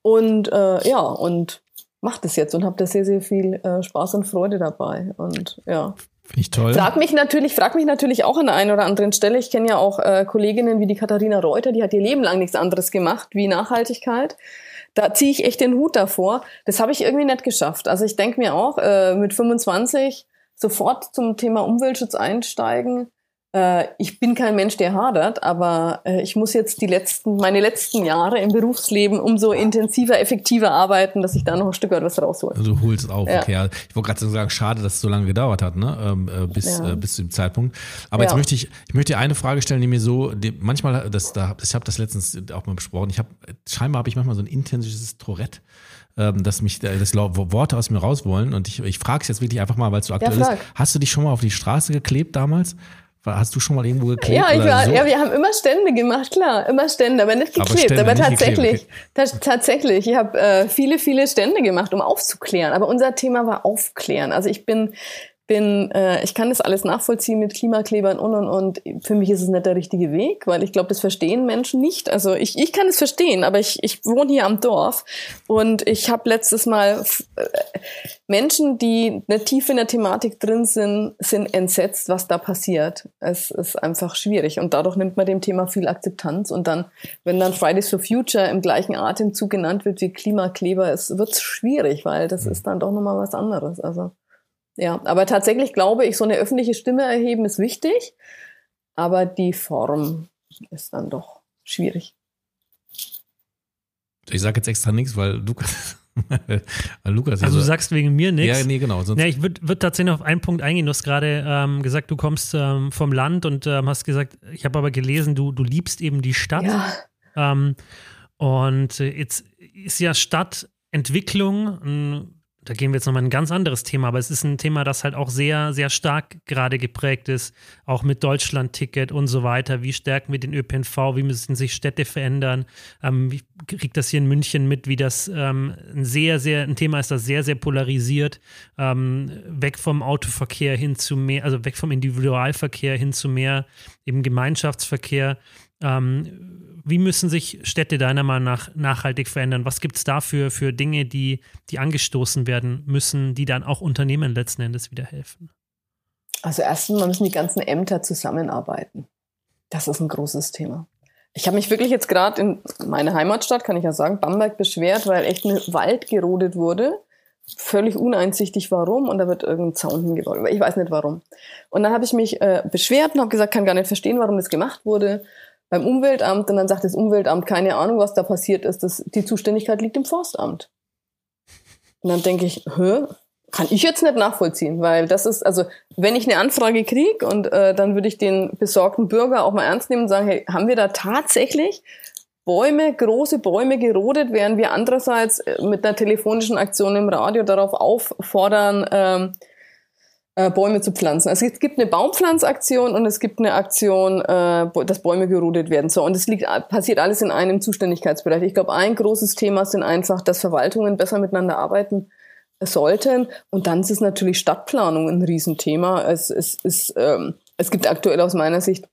Und äh, ja, und mache das jetzt und habe da sehr, sehr viel äh, Spaß und Freude dabei. Und ja. Finde ich toll. Frag mich natürlich, frag mich natürlich auch an der einen oder anderen Stelle. Ich kenne ja auch äh, Kolleginnen wie die Katharina Reuter, die hat ihr Leben lang nichts anderes gemacht wie Nachhaltigkeit da ziehe ich echt den Hut davor. Das habe ich irgendwie nicht geschafft. Also ich denke mir auch, äh, mit 25 sofort zum Thema Umweltschutz einsteigen, ich bin kein Mensch, der hadert, aber äh, ich muss jetzt die letzten, meine letzten Jahre im Berufsleben umso intensiver, effektiver arbeiten, dass ich da noch ein Stück weit was raushole. Also du holst auf, ja. okay. Ich wollte gerade sagen, schade, dass es so lange gedauert hat, ne? Ähm, äh, bis, ja. äh, bis zu dem Zeitpunkt. Aber ja. jetzt möchte ich, ich möchte dir eine Frage stellen, die mir so, die, manchmal, das, da, ich habe das letztens auch mal besprochen, ich habe, scheinbar habe ich manchmal so ein intensives Tourette ähm, dass mich das Worte aus mir raus wollen. Und ich, ich frage es jetzt wirklich einfach mal, weil es so aktuell ja, ist. Hast du dich schon mal auf die Straße geklebt damals? Hast du schon mal irgendwo geklebt? Ja, ich war, so? ja, wir haben immer Stände gemacht, klar, immer Stände, aber nicht geklebt. Aber, aber tatsächlich, geklebt, okay. tatsächlich, ich habe äh, viele, viele Stände gemacht, um aufzuklären. Aber unser Thema war Aufklären. Also ich bin bin, äh, ich kann das alles nachvollziehen mit Klimaklebern und und und. Für mich ist es nicht der richtige Weg, weil ich glaube, das verstehen Menschen nicht. Also ich, ich kann es verstehen, aber ich, ich wohne hier am Dorf und ich habe letztes Mal äh, Menschen, die nicht tief in der Thematik drin sind, sind entsetzt, was da passiert. Es ist einfach schwierig und dadurch nimmt man dem Thema viel Akzeptanz und dann, wenn dann Fridays for Future im gleichen Atemzug genannt wird wie Klimakleber, es wird schwierig, weil das ist dann doch nochmal was anderes. Also ja, aber tatsächlich glaube ich, so eine öffentliche Stimme erheben ist wichtig, aber die Form ist dann doch schwierig. Ich sage jetzt extra nichts, weil Lukas. [LAUGHS] weil Lukas also du sagst wegen mir nichts. Ja, nee, genau. Sonst ja, ich würde würd tatsächlich auf einen Punkt eingehen. Du hast gerade ähm, gesagt, du kommst ähm, vom Land und ähm, hast gesagt, ich habe aber gelesen, du, du liebst eben die Stadt. Ja. Ähm, Und äh, jetzt ist ja Stadtentwicklung da gehen wir jetzt nochmal ein ganz anderes Thema, aber es ist ein Thema, das halt auch sehr, sehr stark gerade geprägt ist, auch mit Deutschland-Ticket und so weiter. Wie stärken wir den ÖPNV? Wie müssen sich Städte verändern? Ähm, ich kriege das hier in München mit, wie das ähm, ein sehr, sehr, ein Thema ist, das sehr, sehr polarisiert, ähm, weg vom Autoverkehr hin zu mehr, also weg vom Individualverkehr hin zu mehr eben Gemeinschaftsverkehr. Ähm, wie müssen sich Städte deiner Meinung nach nachhaltig verändern? Was gibt es dafür für Dinge, die, die angestoßen werden müssen, die dann auch Unternehmen letzten Endes wieder helfen? Also erstens mal müssen die ganzen Ämter zusammenarbeiten. Das ist ein großes Thema. Ich habe mich wirklich jetzt gerade in meine Heimatstadt, kann ich ja sagen, Bamberg beschwert, weil echt ein Wald gerodet wurde. Völlig uneinsichtig warum und da wird irgendein Zaun hingebaut. Ich weiß nicht warum. Und dann habe ich mich äh, beschwert und habe gesagt, kann gar nicht verstehen, warum das gemacht wurde beim Umweltamt und dann sagt das Umweltamt, keine Ahnung, was da passiert ist, das, die Zuständigkeit liegt im Forstamt. Und dann denke ich, hä? Kann ich jetzt nicht nachvollziehen, weil das ist, also wenn ich eine Anfrage kriege und äh, dann würde ich den besorgten Bürger auch mal ernst nehmen und sagen, hey, haben wir da tatsächlich Bäume, große Bäume gerodet, während wir andererseits äh, mit einer telefonischen Aktion im Radio darauf auffordern, ähm, äh, Bäume zu pflanzen. Also es gibt eine Baumpflanzaktion und es gibt eine Aktion, äh, dass Bäume gerodet werden. So und es liegt passiert alles in einem Zuständigkeitsbereich. Ich glaube, ein großes Thema sind einfach, dass Verwaltungen besser miteinander arbeiten sollten. Und dann ist natürlich Stadtplanung ein Riesenthema. Es, es, es, ähm, es gibt aktuell aus meiner Sicht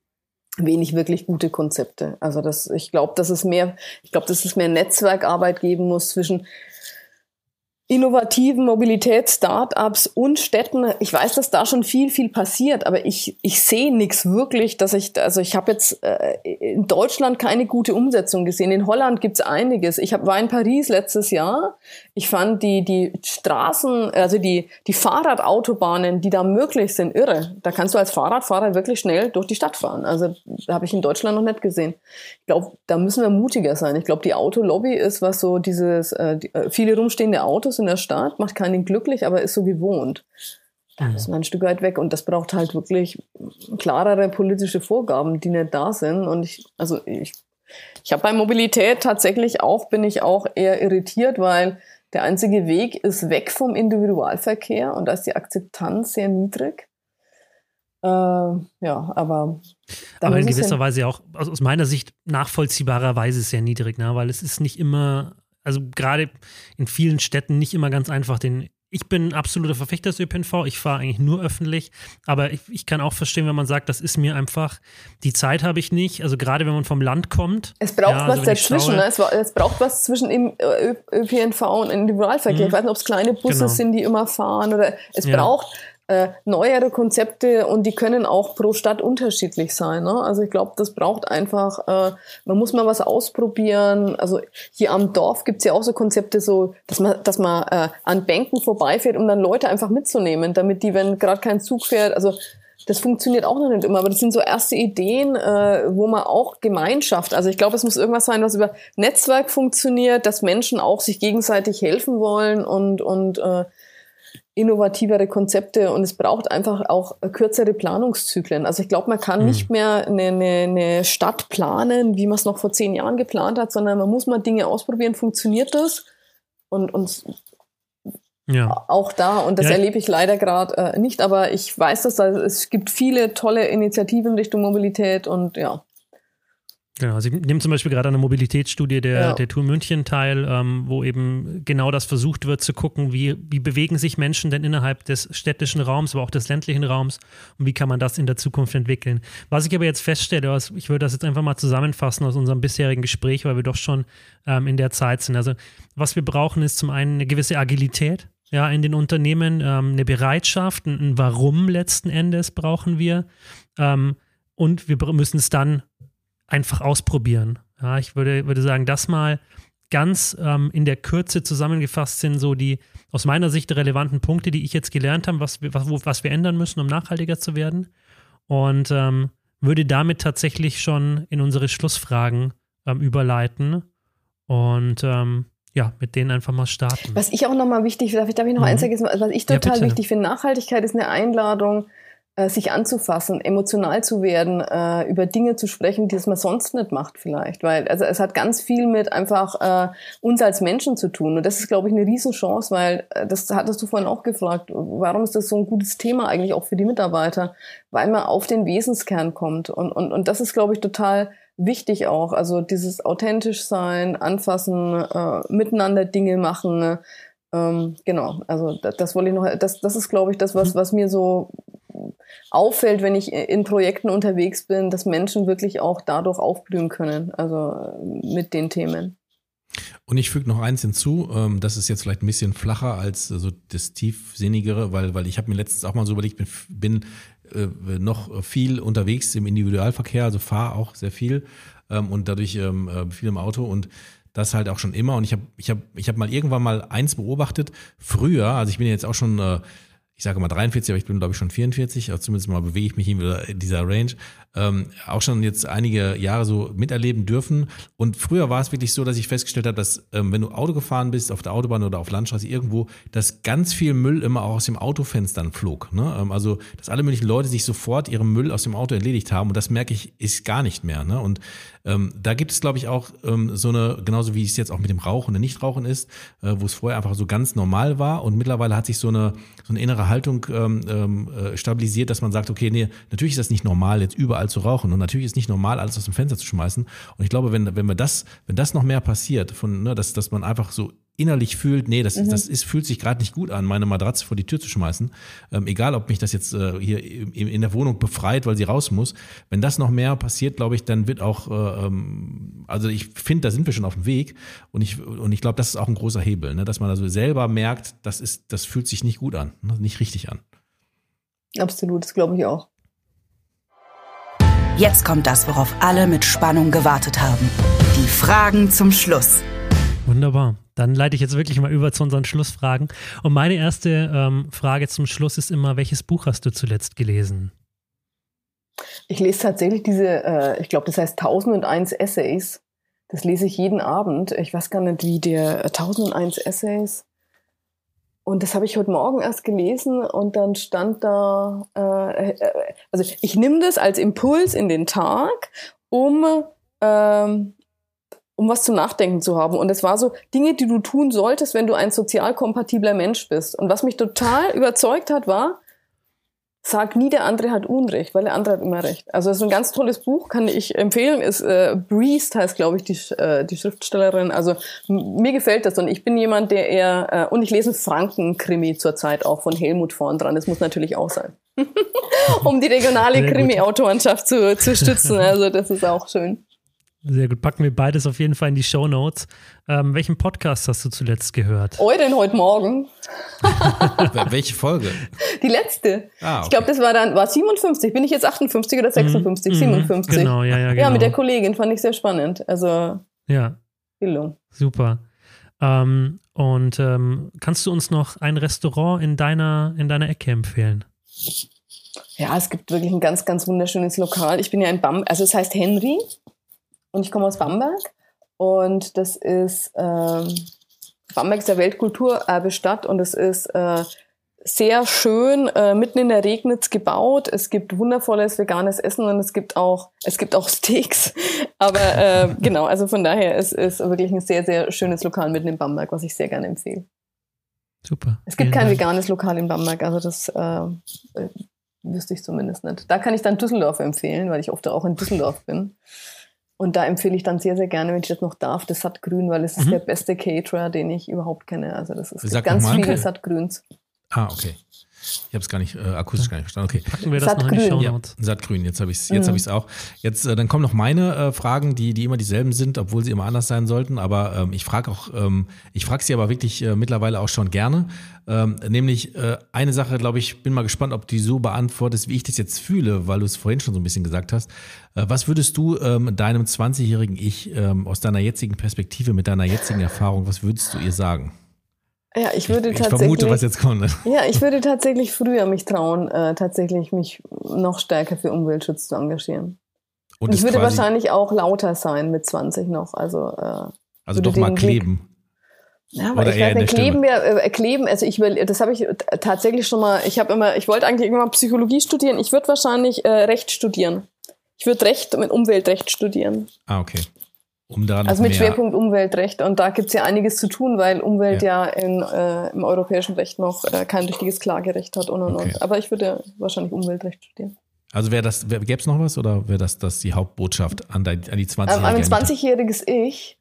wenig wirklich gute Konzepte. Also das, ich glaube, dass es mehr, ich glaube, dass es mehr Netzwerkarbeit geben muss zwischen innovativen Mobilitäts-Startups und Städten. Ich weiß, dass da schon viel, viel passiert, aber ich, ich sehe nichts wirklich, dass ich, also ich habe jetzt äh, in Deutschland keine gute Umsetzung gesehen. In Holland gibt's einiges. Ich hab, war in Paris letztes Jahr. Ich fand die, die Straßen, also die, die Fahrradautobahnen, die da möglich sind, irre. Da kannst du als Fahrradfahrer wirklich schnell durch die Stadt fahren. Also habe ich in Deutschland noch nicht gesehen. Ich glaube, da müssen wir mutiger sein. Ich glaube, die Autolobby ist, was so dieses, äh, die, äh, viele rumstehende Autos Autos in der Stadt, macht keinen glücklich, aber ist so gewohnt. Da müssen wir ein Stück weit weg und das braucht halt wirklich klarere politische Vorgaben, die nicht da sind. Und ich, also ich, ich habe bei Mobilität tatsächlich auch, bin ich auch eher irritiert, weil der einzige Weg ist weg vom Individualverkehr und da ist die Akzeptanz sehr niedrig. Äh, ja, aber. Aber in gewisser Weise auch, also aus meiner Sicht nachvollziehbarerweise sehr niedrig, ne? weil es ist nicht immer also gerade in vielen Städten nicht immer ganz einfach den ich bin ein absoluter Verfechter des ÖPNV. Ich fahre eigentlich nur öffentlich. Aber ich, ich, kann auch verstehen, wenn man sagt, das ist mir einfach, die Zeit habe ich nicht. Also gerade wenn man vom Land kommt. Es braucht ja, was also dazwischen. Ne? Es, es, braucht was zwischen im ÖPNV und Individualverkehr. Mhm. Ich weiß nicht, ob es kleine Busse genau. sind, die immer fahren. Oder es ja. braucht äh, neuere Konzepte und die können auch pro Stadt unterschiedlich sein. Ne? Also ich glaube, das braucht einfach, äh, man muss mal was ausprobieren. Also hier am Dorf gibt's ja auch so Konzepte, so dass man, dass man äh, an Bänken vorbeifährt, um dann Leute einfach mitzunehmen, damit die, wenn gerade kein Zug fährt, also das funktioniert auch noch nicht immer, aber das sind so erste Ideen, äh, wo man auch Gemeinschaft, also ich glaube, es muss irgendwas sein, was über Netzwerk funktioniert, dass Menschen auch sich gegenseitig helfen wollen und, und äh, innovativere Konzepte und es braucht einfach auch kürzere Planungszyklen. Also ich glaube, man kann mhm. nicht mehr eine, eine, eine Stadt planen, wie man es noch vor zehn Jahren geplant hat, sondern man muss mal Dinge ausprobieren, funktioniert das? Und, und ja. auch da, und das ja. erlebe ich leider gerade äh, nicht, aber ich weiß, dass da, es gibt viele tolle Initiativen Richtung Mobilität und ja. Genau, Sie nehmen zum Beispiel gerade eine Mobilitätsstudie der, ja. der Tour München teil, ähm, wo eben genau das versucht wird zu gucken, wie, wie bewegen sich Menschen denn innerhalb des städtischen Raums, aber auch des ländlichen Raums und wie kann man das in der Zukunft entwickeln. Was ich aber jetzt feststelle, ich würde das jetzt einfach mal zusammenfassen aus unserem bisherigen Gespräch, weil wir doch schon ähm, in der Zeit sind. Also was wir brauchen, ist zum einen eine gewisse Agilität, ja, in den Unternehmen, ähm, eine Bereitschaft, ein, ein Warum letzten Endes brauchen wir. Ähm, und wir müssen es dann einfach ausprobieren. Ja, ich würde, würde sagen, das mal ganz ähm, in der Kürze zusammengefasst sind so die aus meiner Sicht relevanten Punkte, die ich jetzt gelernt habe, was wir, was, was wir ändern müssen, um nachhaltiger zu werden. Und ähm, würde damit tatsächlich schon in unsere Schlussfragen ähm, überleiten und ähm, ja, mit denen einfach mal starten. Was ich auch nochmal wichtig, darf ich, darf ich noch mhm. eins vergessen, was ich total ja, wichtig finde, Nachhaltigkeit ist eine Einladung, sich anzufassen, emotional zu werden, äh, über Dinge zu sprechen, die es man sonst nicht macht vielleicht. Weil also es hat ganz viel mit einfach äh, uns als Menschen zu tun. Und das ist, glaube ich, eine Riesenchance, weil äh, das hattest du vorhin auch gefragt, warum ist das so ein gutes Thema eigentlich auch für die Mitarbeiter? Weil man auf den Wesenskern kommt. Und, und, und das ist, glaube ich, total wichtig auch. Also dieses authentisch sein, anfassen, äh, miteinander Dinge machen. Ähm, genau, also das, das wollte ich noch, das, das ist, glaube ich, das, was, was mir so auffällt, wenn ich in Projekten unterwegs bin, dass Menschen wirklich auch dadurch aufblühen können, also äh, mit den Themen. Und ich füge noch eins hinzu, ähm, das ist jetzt vielleicht ein bisschen flacher als so das tiefsinnigere, weil, weil ich habe mir letztens auch mal so überlegt, bin, bin äh, noch viel unterwegs im Individualverkehr, also fahre auch sehr viel ähm, und dadurch ähm, äh, viel im Auto und das halt auch schon immer. Und ich habe ich hab, ich hab mal irgendwann mal eins beobachtet, früher, also ich bin jetzt auch schon äh, ich sage mal 43, aber ich bin glaube ich schon 44, also zumindest mal bewege ich mich in dieser Range, ähm, auch schon jetzt einige Jahre so miterleben dürfen. Und früher war es wirklich so, dass ich festgestellt habe, dass ähm, wenn du Auto gefahren bist, auf der Autobahn oder auf Landstraße irgendwo, dass ganz viel Müll immer auch aus dem Autofenstern flog. Ne? Ähm, also, dass alle möglichen Leute sich sofort ihren Müll aus dem Auto erledigt haben. Und das merke ich, ist gar nicht mehr. Ne? Und ähm, da gibt es, glaube ich, auch ähm, so eine, genauso wie es jetzt auch mit dem Rauchen und Nichtrauchen ist, äh, wo es vorher einfach so ganz normal war und mittlerweile hat sich so eine, so eine innere Haltung ähm, ähm, äh, stabilisiert, dass man sagt, okay, nee, natürlich ist das nicht normal, jetzt überall zu rauchen und natürlich ist nicht normal, alles aus dem Fenster zu schmeißen. Und ich glaube, wenn, wenn wir das, wenn das noch mehr passiert, von, ne, dass, dass man einfach so innerlich fühlt, nee, das, mhm. das ist, fühlt sich gerade nicht gut an, meine Matratze vor die Tür zu schmeißen. Ähm, egal, ob mich das jetzt äh, hier in, in, der Wohnung befreit, weil sie raus muss. Wenn das noch mehr passiert, glaube ich, dann wird auch, äh, ähm, also ich finde, da sind wir schon auf dem Weg und ich, und ich glaube, das ist auch ein großer Hebel, ne? dass man also selber merkt, das ist, das fühlt sich nicht gut an, ne? nicht richtig an. Absolut, das glaube ich auch. Jetzt kommt das, worauf alle mit Spannung gewartet haben. Die Fragen zum Schluss. Wunderbar. Dann leite ich jetzt wirklich mal über zu unseren Schlussfragen. Und meine erste ähm, Frage zum Schluss ist immer, welches Buch hast du zuletzt gelesen? Ich lese tatsächlich diese, äh, ich glaube, das heißt 1001 Essays. Das lese ich jeden Abend. Ich weiß gar nicht, wie der 1001 äh, Essays. Und das habe ich heute Morgen erst gelesen und dann stand da, äh, äh also ich nehme das als Impuls in den Tag, um ähm, um was zum Nachdenken zu haben. Und es war so Dinge, die du tun solltest, wenn du ein sozial kompatibler Mensch bist. Und was mich total [LAUGHS] überzeugt hat, war, sag nie, der andere hat Unrecht, weil der andere hat immer recht. Also es ist ein ganz tolles Buch, kann ich empfehlen. Ist äh, Breest heißt, glaube ich, die, äh, die Schriftstellerin. Also mir gefällt das und ich bin jemand, der eher äh, und ich lese Franken-Krimi zurzeit auch von Helmut vorn dran. Das muss natürlich auch sein, [LAUGHS] um die regionale Krimi-Autorenschaft zu, zu stützen. Also das ist auch schön. Sehr gut. Packen wir beides auf jeden Fall in die Show Notes. Ähm, welchen Podcast hast du zuletzt gehört? Euren heute Morgen. [LAUGHS] Welche Folge? Die letzte. Ah, okay. Ich glaube, das war dann, war 57. Bin ich jetzt 58 oder 56? Mhm, 57. Genau, ja, ja, genau. Ja, mit der Kollegin fand ich sehr spannend. Also, ja. Bildung. Super. Ähm, und ähm, kannst du uns noch ein Restaurant in deiner, in deiner Ecke empfehlen? Ja, es gibt wirklich ein ganz, ganz wunderschönes Lokal. Ich bin ja in Bam, also es heißt Henry und ich komme aus Bamberg und das ist ähm, Bamberg ist der Weltkulturerbestadt und es ist äh, sehr schön äh, mitten in der Regnitz gebaut. Es gibt wundervolles veganes Essen und es gibt auch es gibt auch Steaks. [LAUGHS] Aber äh, genau, also von daher es ist wirklich ein sehr sehr schönes Lokal mitten in Bamberg, was ich sehr gerne empfehle. Super. Es gibt kein Dank. veganes Lokal in Bamberg, also das äh, äh, wüsste ich zumindest nicht. Da kann ich dann Düsseldorf empfehlen, weil ich oft auch in Düsseldorf bin. Und da empfehle ich dann sehr, sehr gerne, wenn ich das noch darf, das Sattgrün, weil es ist mhm. der beste Caterer, den ich überhaupt kenne. Also das ist Sag ganz viele okay. Sattgrüns. Ah, okay. Ich habe es gar nicht äh, akustisch gar nicht verstanden. Okay. Packen wir das Sattgrün. noch in die Show ja, Sattgrün, jetzt habe ich es jetzt mhm. hab ich's auch. Jetzt äh, dann kommen noch meine äh, Fragen, die die immer dieselben sind, obwohl sie immer anders sein sollten, aber ähm, ich frage auch ähm, ich frage sie aber wirklich äh, mittlerweile auch schon gerne, ähm, nämlich äh, eine Sache, glaube ich, bin mal gespannt, ob du so beantwortest, wie ich das jetzt fühle, weil du es vorhin schon so ein bisschen gesagt hast. Äh, was würdest du ähm, deinem 20-jährigen Ich ähm, aus deiner jetzigen Perspektive mit deiner jetzigen Erfahrung, was würdest du ihr sagen? Ja, ich würde ich, ich tatsächlich. vermute, was jetzt kommt. Ne? Ja, ich würde tatsächlich früher mich trauen, äh, tatsächlich mich noch stärker für Umweltschutz zu engagieren. Und, Und ich würde wahrscheinlich auch lauter sein mit 20 noch. Also, äh, also doch mal kleben. Ja, aber ich weiß nicht, kleben wir, äh, kleben, also ich will, das habe ich tatsächlich schon mal, ich habe immer, ich wollte eigentlich irgendwann Psychologie studieren, ich würde wahrscheinlich äh, Recht studieren. Ich würde Recht mit Umweltrecht studieren. Ah, okay. Um da also mit Schwerpunkt Umweltrecht. Und da gibt es ja einiges zu tun, weil Umwelt ja, ja in, äh, im europäischen Recht noch äh, kein richtiges Klagerecht hat und und okay. und. Aber ich würde wahrscheinlich Umweltrecht studieren. Also wäre das, wär, gäbe es noch was oder wäre das, das die Hauptbotschaft an, dein, an die 20-Jährige? Ähm, an ein 20-jähriges Ich.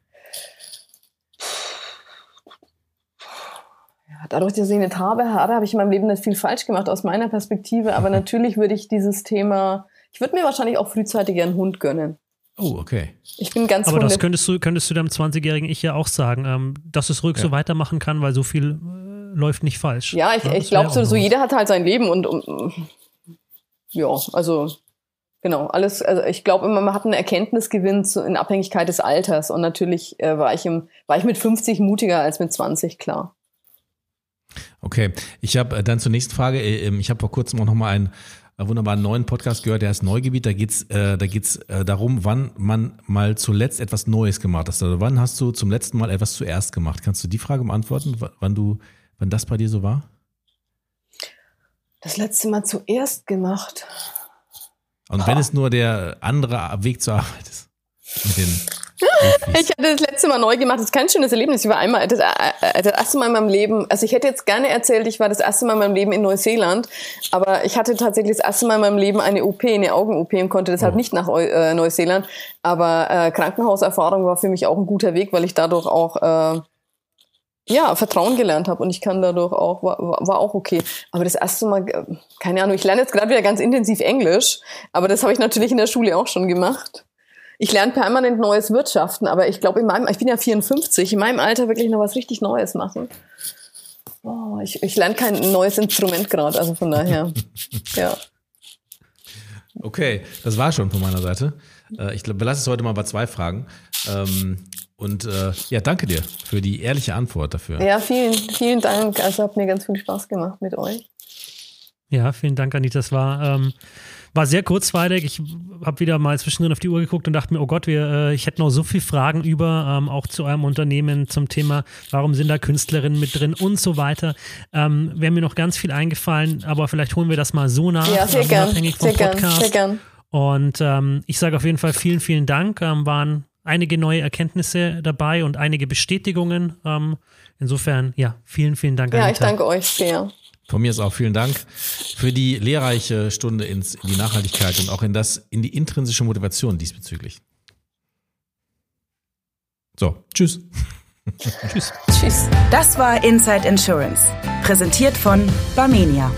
Ja, dadurch, dass ich eine Tabe habe, habe ich in meinem Leben nicht viel falsch gemacht aus meiner Perspektive. Aber [LAUGHS] natürlich würde ich dieses Thema, ich würde mir wahrscheinlich auch frühzeitig einen Hund gönnen. Oh, okay. Ich bin ganz Aber das könntest du, könntest du deinem 20-jährigen Ich ja auch sagen, ähm, dass es ruhig ja. so weitermachen kann, weil so viel äh, läuft nicht falsch. Ja, ich, ja, ich glaube so, so, jeder hat halt sein Leben und, und ja, also genau, alles, also ich glaube immer, man hat einen Erkenntnisgewinn zu, in Abhängigkeit des Alters und natürlich äh, war, ich im, war ich mit 50 mutiger als mit 20, klar. Okay, ich habe äh, dann zur nächsten Frage, äh, ähm, ich habe vor kurzem auch nochmal einen wunderbaren neuen Podcast gehört, der heißt Neugebiet. Da geht's, äh, da geht's äh, darum, wann man mal zuletzt etwas Neues gemacht hat. Also wann hast du zum letzten Mal etwas zuerst gemacht? Kannst du die Frage beantworten, wann du, wann das bei dir so war? Das letzte Mal zuerst gemacht. Und wenn es nur der andere Weg zur Arbeit ist. Mit den ich hatte das letzte Mal neu gemacht. Das ist kein schönes Erlebnis. Ich war einmal das, äh, das, erste Mal in meinem Leben. Also ich hätte jetzt gerne erzählt, ich war das erste Mal in meinem Leben in Neuseeland, aber ich hatte tatsächlich das erste Mal in meinem Leben eine OP, eine Augen-OP und konnte deshalb oh. nicht nach äh, Neuseeland. Aber äh, Krankenhauserfahrung war für mich auch ein guter Weg, weil ich dadurch auch äh, ja, Vertrauen gelernt habe und ich kann dadurch auch, war, war auch okay. Aber das erste Mal, äh, keine Ahnung, ich lerne jetzt gerade wieder ganz intensiv Englisch, aber das habe ich natürlich in der Schule auch schon gemacht ich lerne permanent neues Wirtschaften, aber ich glaube, in meinem, ich bin ja 54, in meinem Alter wirklich noch was richtig Neues machen. Oh, ich, ich lerne kein neues Instrument gerade, also von daher, [LAUGHS] ja. Okay, das war schon von meiner Seite. Äh, ich glaube, wir lassen es heute mal bei zwei Fragen. Ähm, und äh, ja, danke dir für die ehrliche Antwort dafür. Ja, vielen, vielen Dank. Also hat mir ganz viel Spaß gemacht mit euch. Ja, vielen Dank, Anita. Das war ähm, war sehr kurzweilig. Ich habe wieder mal zwischendrin auf die Uhr geguckt und dachte mir, oh Gott, wir, äh, ich hätte noch so viele Fragen über, ähm, auch zu eurem Unternehmen zum Thema, warum sind da Künstlerinnen mit drin und so weiter. Ähm, Wäre mir noch ganz viel eingefallen, aber vielleicht holen wir das mal so nach. Ja, sehr gern. Sehr gern, sehr gern. Und ähm, ich sage auf jeden Fall vielen, vielen Dank. Ähm, waren einige neue Erkenntnisse dabei und einige Bestätigungen. Ähm, insofern, ja, vielen, vielen Dank. Ja, Anita. ich danke euch sehr. Von mir ist auch vielen Dank für die lehrreiche Stunde ins, in die Nachhaltigkeit und auch in das, in die intrinsische Motivation diesbezüglich. So, tschüss. tschüss. [LAUGHS] Tschüss. Das war Inside Insurance, präsentiert von Barmenia.